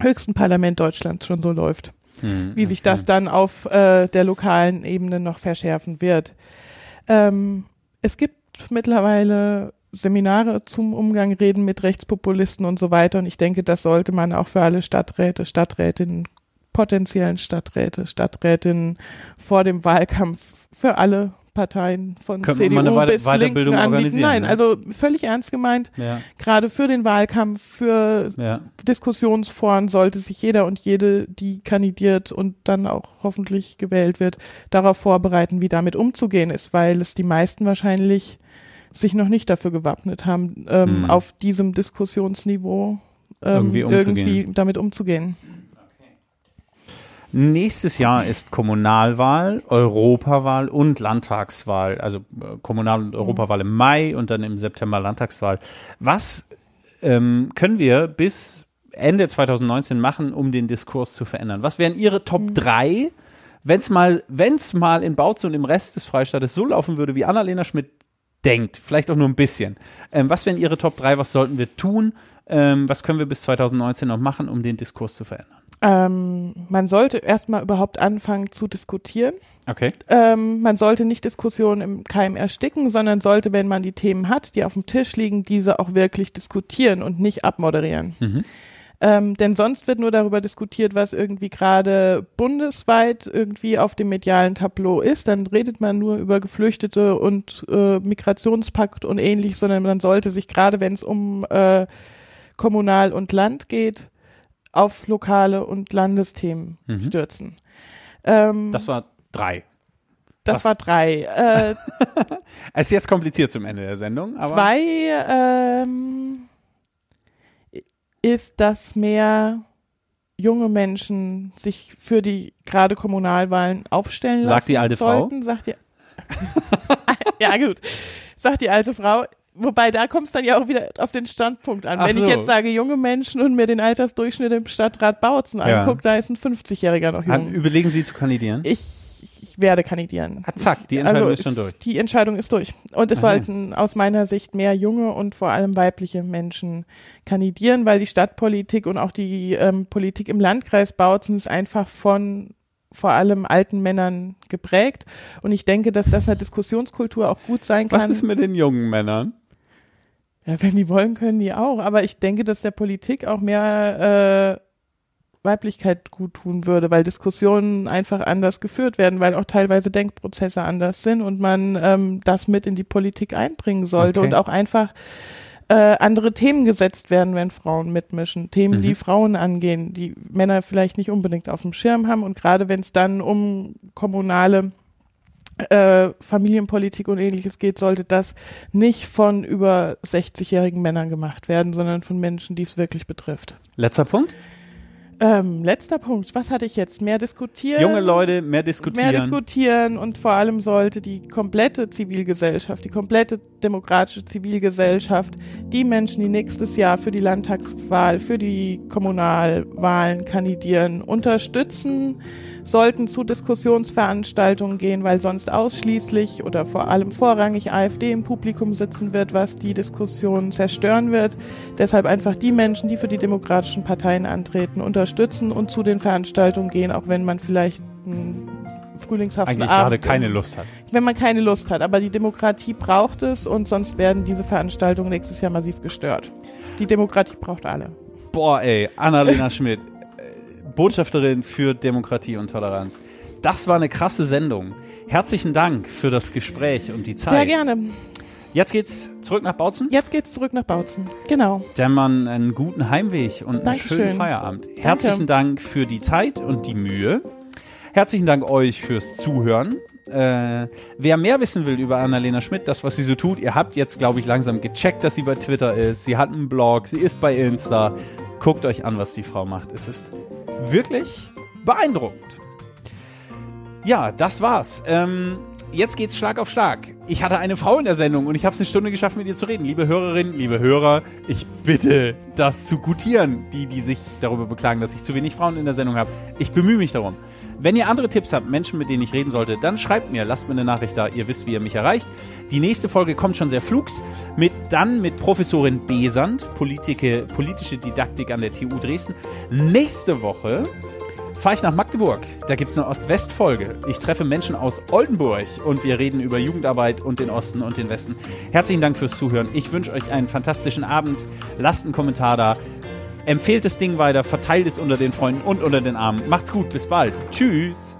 höchsten Parlament Deutschlands schon so läuft. Mhm, wie sich das dann auf äh, der lokalen Ebene noch verschärfen wird. Ähm, es gibt mittlerweile Seminare zum Umgang reden mit Rechtspopulisten und so weiter. Und ich denke, das sollte man auch für alle Stadträte, Stadträtinnen, potenziellen Stadträte, Stadträtinnen vor dem Wahlkampf für alle Parteien von Könnte man CDU eine Weiter- bis Linken anbieten. Nein, ne? also völlig ernst gemeint. Ja, Gerade für den Wahlkampf, für ja. Diskussionsforen sollte sich jeder und jede, die kandidiert und dann auch hoffentlich gewählt wird, darauf vorbereiten, wie damit umzugehen ist, weil es die meisten wahrscheinlich sich noch nicht dafür gewappnet haben, ähm, Hm. auf diesem Diskussionsniveau ähm, Irgendwie irgendwie damit umzugehen. Nächstes Jahr ist Kommunalwahl, Europawahl und Landtagswahl. Also äh, Kommunal- und Europawahl im Mai und dann im September Landtagswahl. Was ähm, können wir bis Ende 2019 machen, um den Diskurs zu verändern? Was wären Ihre Top 3, wenn es mal, wenn's mal in Bautzen und im Rest des Freistaates so laufen würde, wie Annalena Schmidt denkt, vielleicht auch nur ein bisschen. Ähm, was wären Ihre Top 3? Was sollten wir tun? Ähm, was können wir bis 2019 noch machen, um den Diskurs zu verändern? Ähm, man sollte erstmal überhaupt anfangen zu diskutieren. Okay. Ähm, man sollte nicht Diskussionen im Keim ersticken, sondern sollte, wenn man die Themen hat, die auf dem Tisch liegen, diese auch wirklich diskutieren und nicht abmoderieren. Mhm. Ähm, denn sonst wird nur darüber diskutiert, was irgendwie gerade bundesweit irgendwie auf dem medialen Tableau ist. Dann redet man nur über Geflüchtete und äh, Migrationspakt und ähnlich, sondern man sollte sich gerade, wenn es um äh, Kommunal und Land geht, auf lokale und Landesthemen Mhm. stürzen. Ähm, Das war drei. das was- war drei. Äh, Es ist jetzt kompliziert zum Ende der Sendung, aber zwei ähm, ist, dass mehr junge Menschen sich für die gerade Kommunalwahlen aufstellen lassen Sagt die alte Frau? sollten. Sagt die ja gut, sagt die alte Frau. Wobei, da kommt es dann ja auch wieder auf den Standpunkt an. Ach Wenn so. ich jetzt sage, junge Menschen und mir den Altersdurchschnitt im Stadtrat Bautzen Ja. angucke, da ist ein 50-Jähriger noch jung. überlegen Sie zu kandidieren? Ich, ich werde kandidieren. Ah, zack, die Entscheidung Also ist schon durch. Die Entscheidung ist durch. Und es Aha. sollten aus meiner Sicht mehr junge und vor allem weibliche Menschen kandidieren, weil die Stadtpolitik und auch die ähm, Politik im Landkreis Bautzen ist einfach von vor allem alten Männern geprägt. Und ich denke, dass das eine Diskussionskultur auch gut sein kann. Was ist mit den jungen Männern? Ja, wenn die wollen, können die auch. Aber ich denke, dass der Politik auch mehr äh, Weiblichkeit gut tun würde, weil Diskussionen einfach anders geführt werden, weil auch teilweise Denkprozesse anders sind und man ähm, das mit in die Politik einbringen sollte Okay. und auch einfach äh, andere Themen gesetzt werden, wenn Frauen mitmischen. Themen, Mhm. die Frauen angehen, die Männer vielleicht nicht unbedingt auf dem Schirm haben. Und gerade wenn es dann um kommunale äh, Familienpolitik und ähnliches geht, sollte das nicht von über 60-jährigen Männern gemacht werden, sondern von Menschen, die es wirklich betrifft. Letzter Punkt. Ähm, letzter Punkt. Was hatte ich jetzt? Mehr diskutieren. Junge Leute, mehr diskutieren. Mehr diskutieren und vor allem sollte die komplette Zivilgesellschaft, die komplette demokratische Zivilgesellschaft, die Menschen, die nächstes Jahr für die Landtagswahl, für die Kommunalwahlen kandidieren, unterstützen, sollten zu Diskussionsveranstaltungen gehen, weil sonst ausschließlich oder vor allem vorrangig AfD im Publikum sitzen wird, was die Diskussion zerstören wird. Deshalb einfach die Menschen, die für die demokratischen Parteien antreten, unterstützen und zu den Veranstaltungen gehen, auch wenn man vielleicht einen frühlingshaften Eigentlich Abend gerade keine Lust hat. wenn man keine Lust hat. Aber die Demokratie braucht es und sonst werden diese Veranstaltungen nächstes Jahr massiv gestört. Die Demokratie braucht alle. Boah, ey, Annalena Schmidt, äh, Botschafterin für Demokratie und Toleranz. Das war eine krasse Sendung. Herzlichen Dank für das Gespräch und die Zeit. Sehr gerne. Jetzt geht's zurück nach Bautzen. Jetzt geht's zurück nach Bautzen. Genau. Dämmern einen guten Heimweg und einen Dankeschön. schönen Feierabend. Herzlichen Dank für die Zeit und die Mühe. Herzlichen Dank euch fürs Zuhören. Äh, wer mehr wissen will über Annalena Schmidt, das, was sie so tut, ihr habt jetzt, glaube ich, langsam gecheckt, dass sie bei Twitter ist. Sie hat einen Blog, sie ist bei Insta. Guckt euch an, was die Frau macht. Es ist wirklich beeindruckend. Ja, das war's. Ähm, jetzt geht's Schlag auf Schlag. Ich hatte eine Frau in der Sendung und ich habe es eine Stunde geschafft, mit ihr zu reden. Liebe Hörerinnen, liebe Hörer, ich bitte, das zu gutieren, die, die sich darüber beklagen, dass ich zu wenig Frauen in der Sendung habe. Ich bemühe mich darum. Wenn ihr andere Tipps habt, Menschen, mit denen ich reden sollte, dann schreibt mir, lasst mir eine Nachricht da. Ihr wisst, wie ihr mich erreicht. Die nächste Folge kommt schon sehr flugs. Mit, dann mit Professorin Besand, Politike, politische Didaktik an der TU Dresden. Nächste Woche fahre ich nach Magdeburg. Da gibt es eine Ost-West-Folge. Ich treffe Menschen aus Oldenburg und wir reden über Jugendarbeit und den Osten und den Westen. Herzlichen Dank fürs Zuhören. Ich wünsche euch einen fantastischen Abend. Lasst einen Kommentar da. Empfehlt das Ding weiter, verteilt es unter den Freunden und unter den Armen. Macht's gut, bis bald. Tschüss.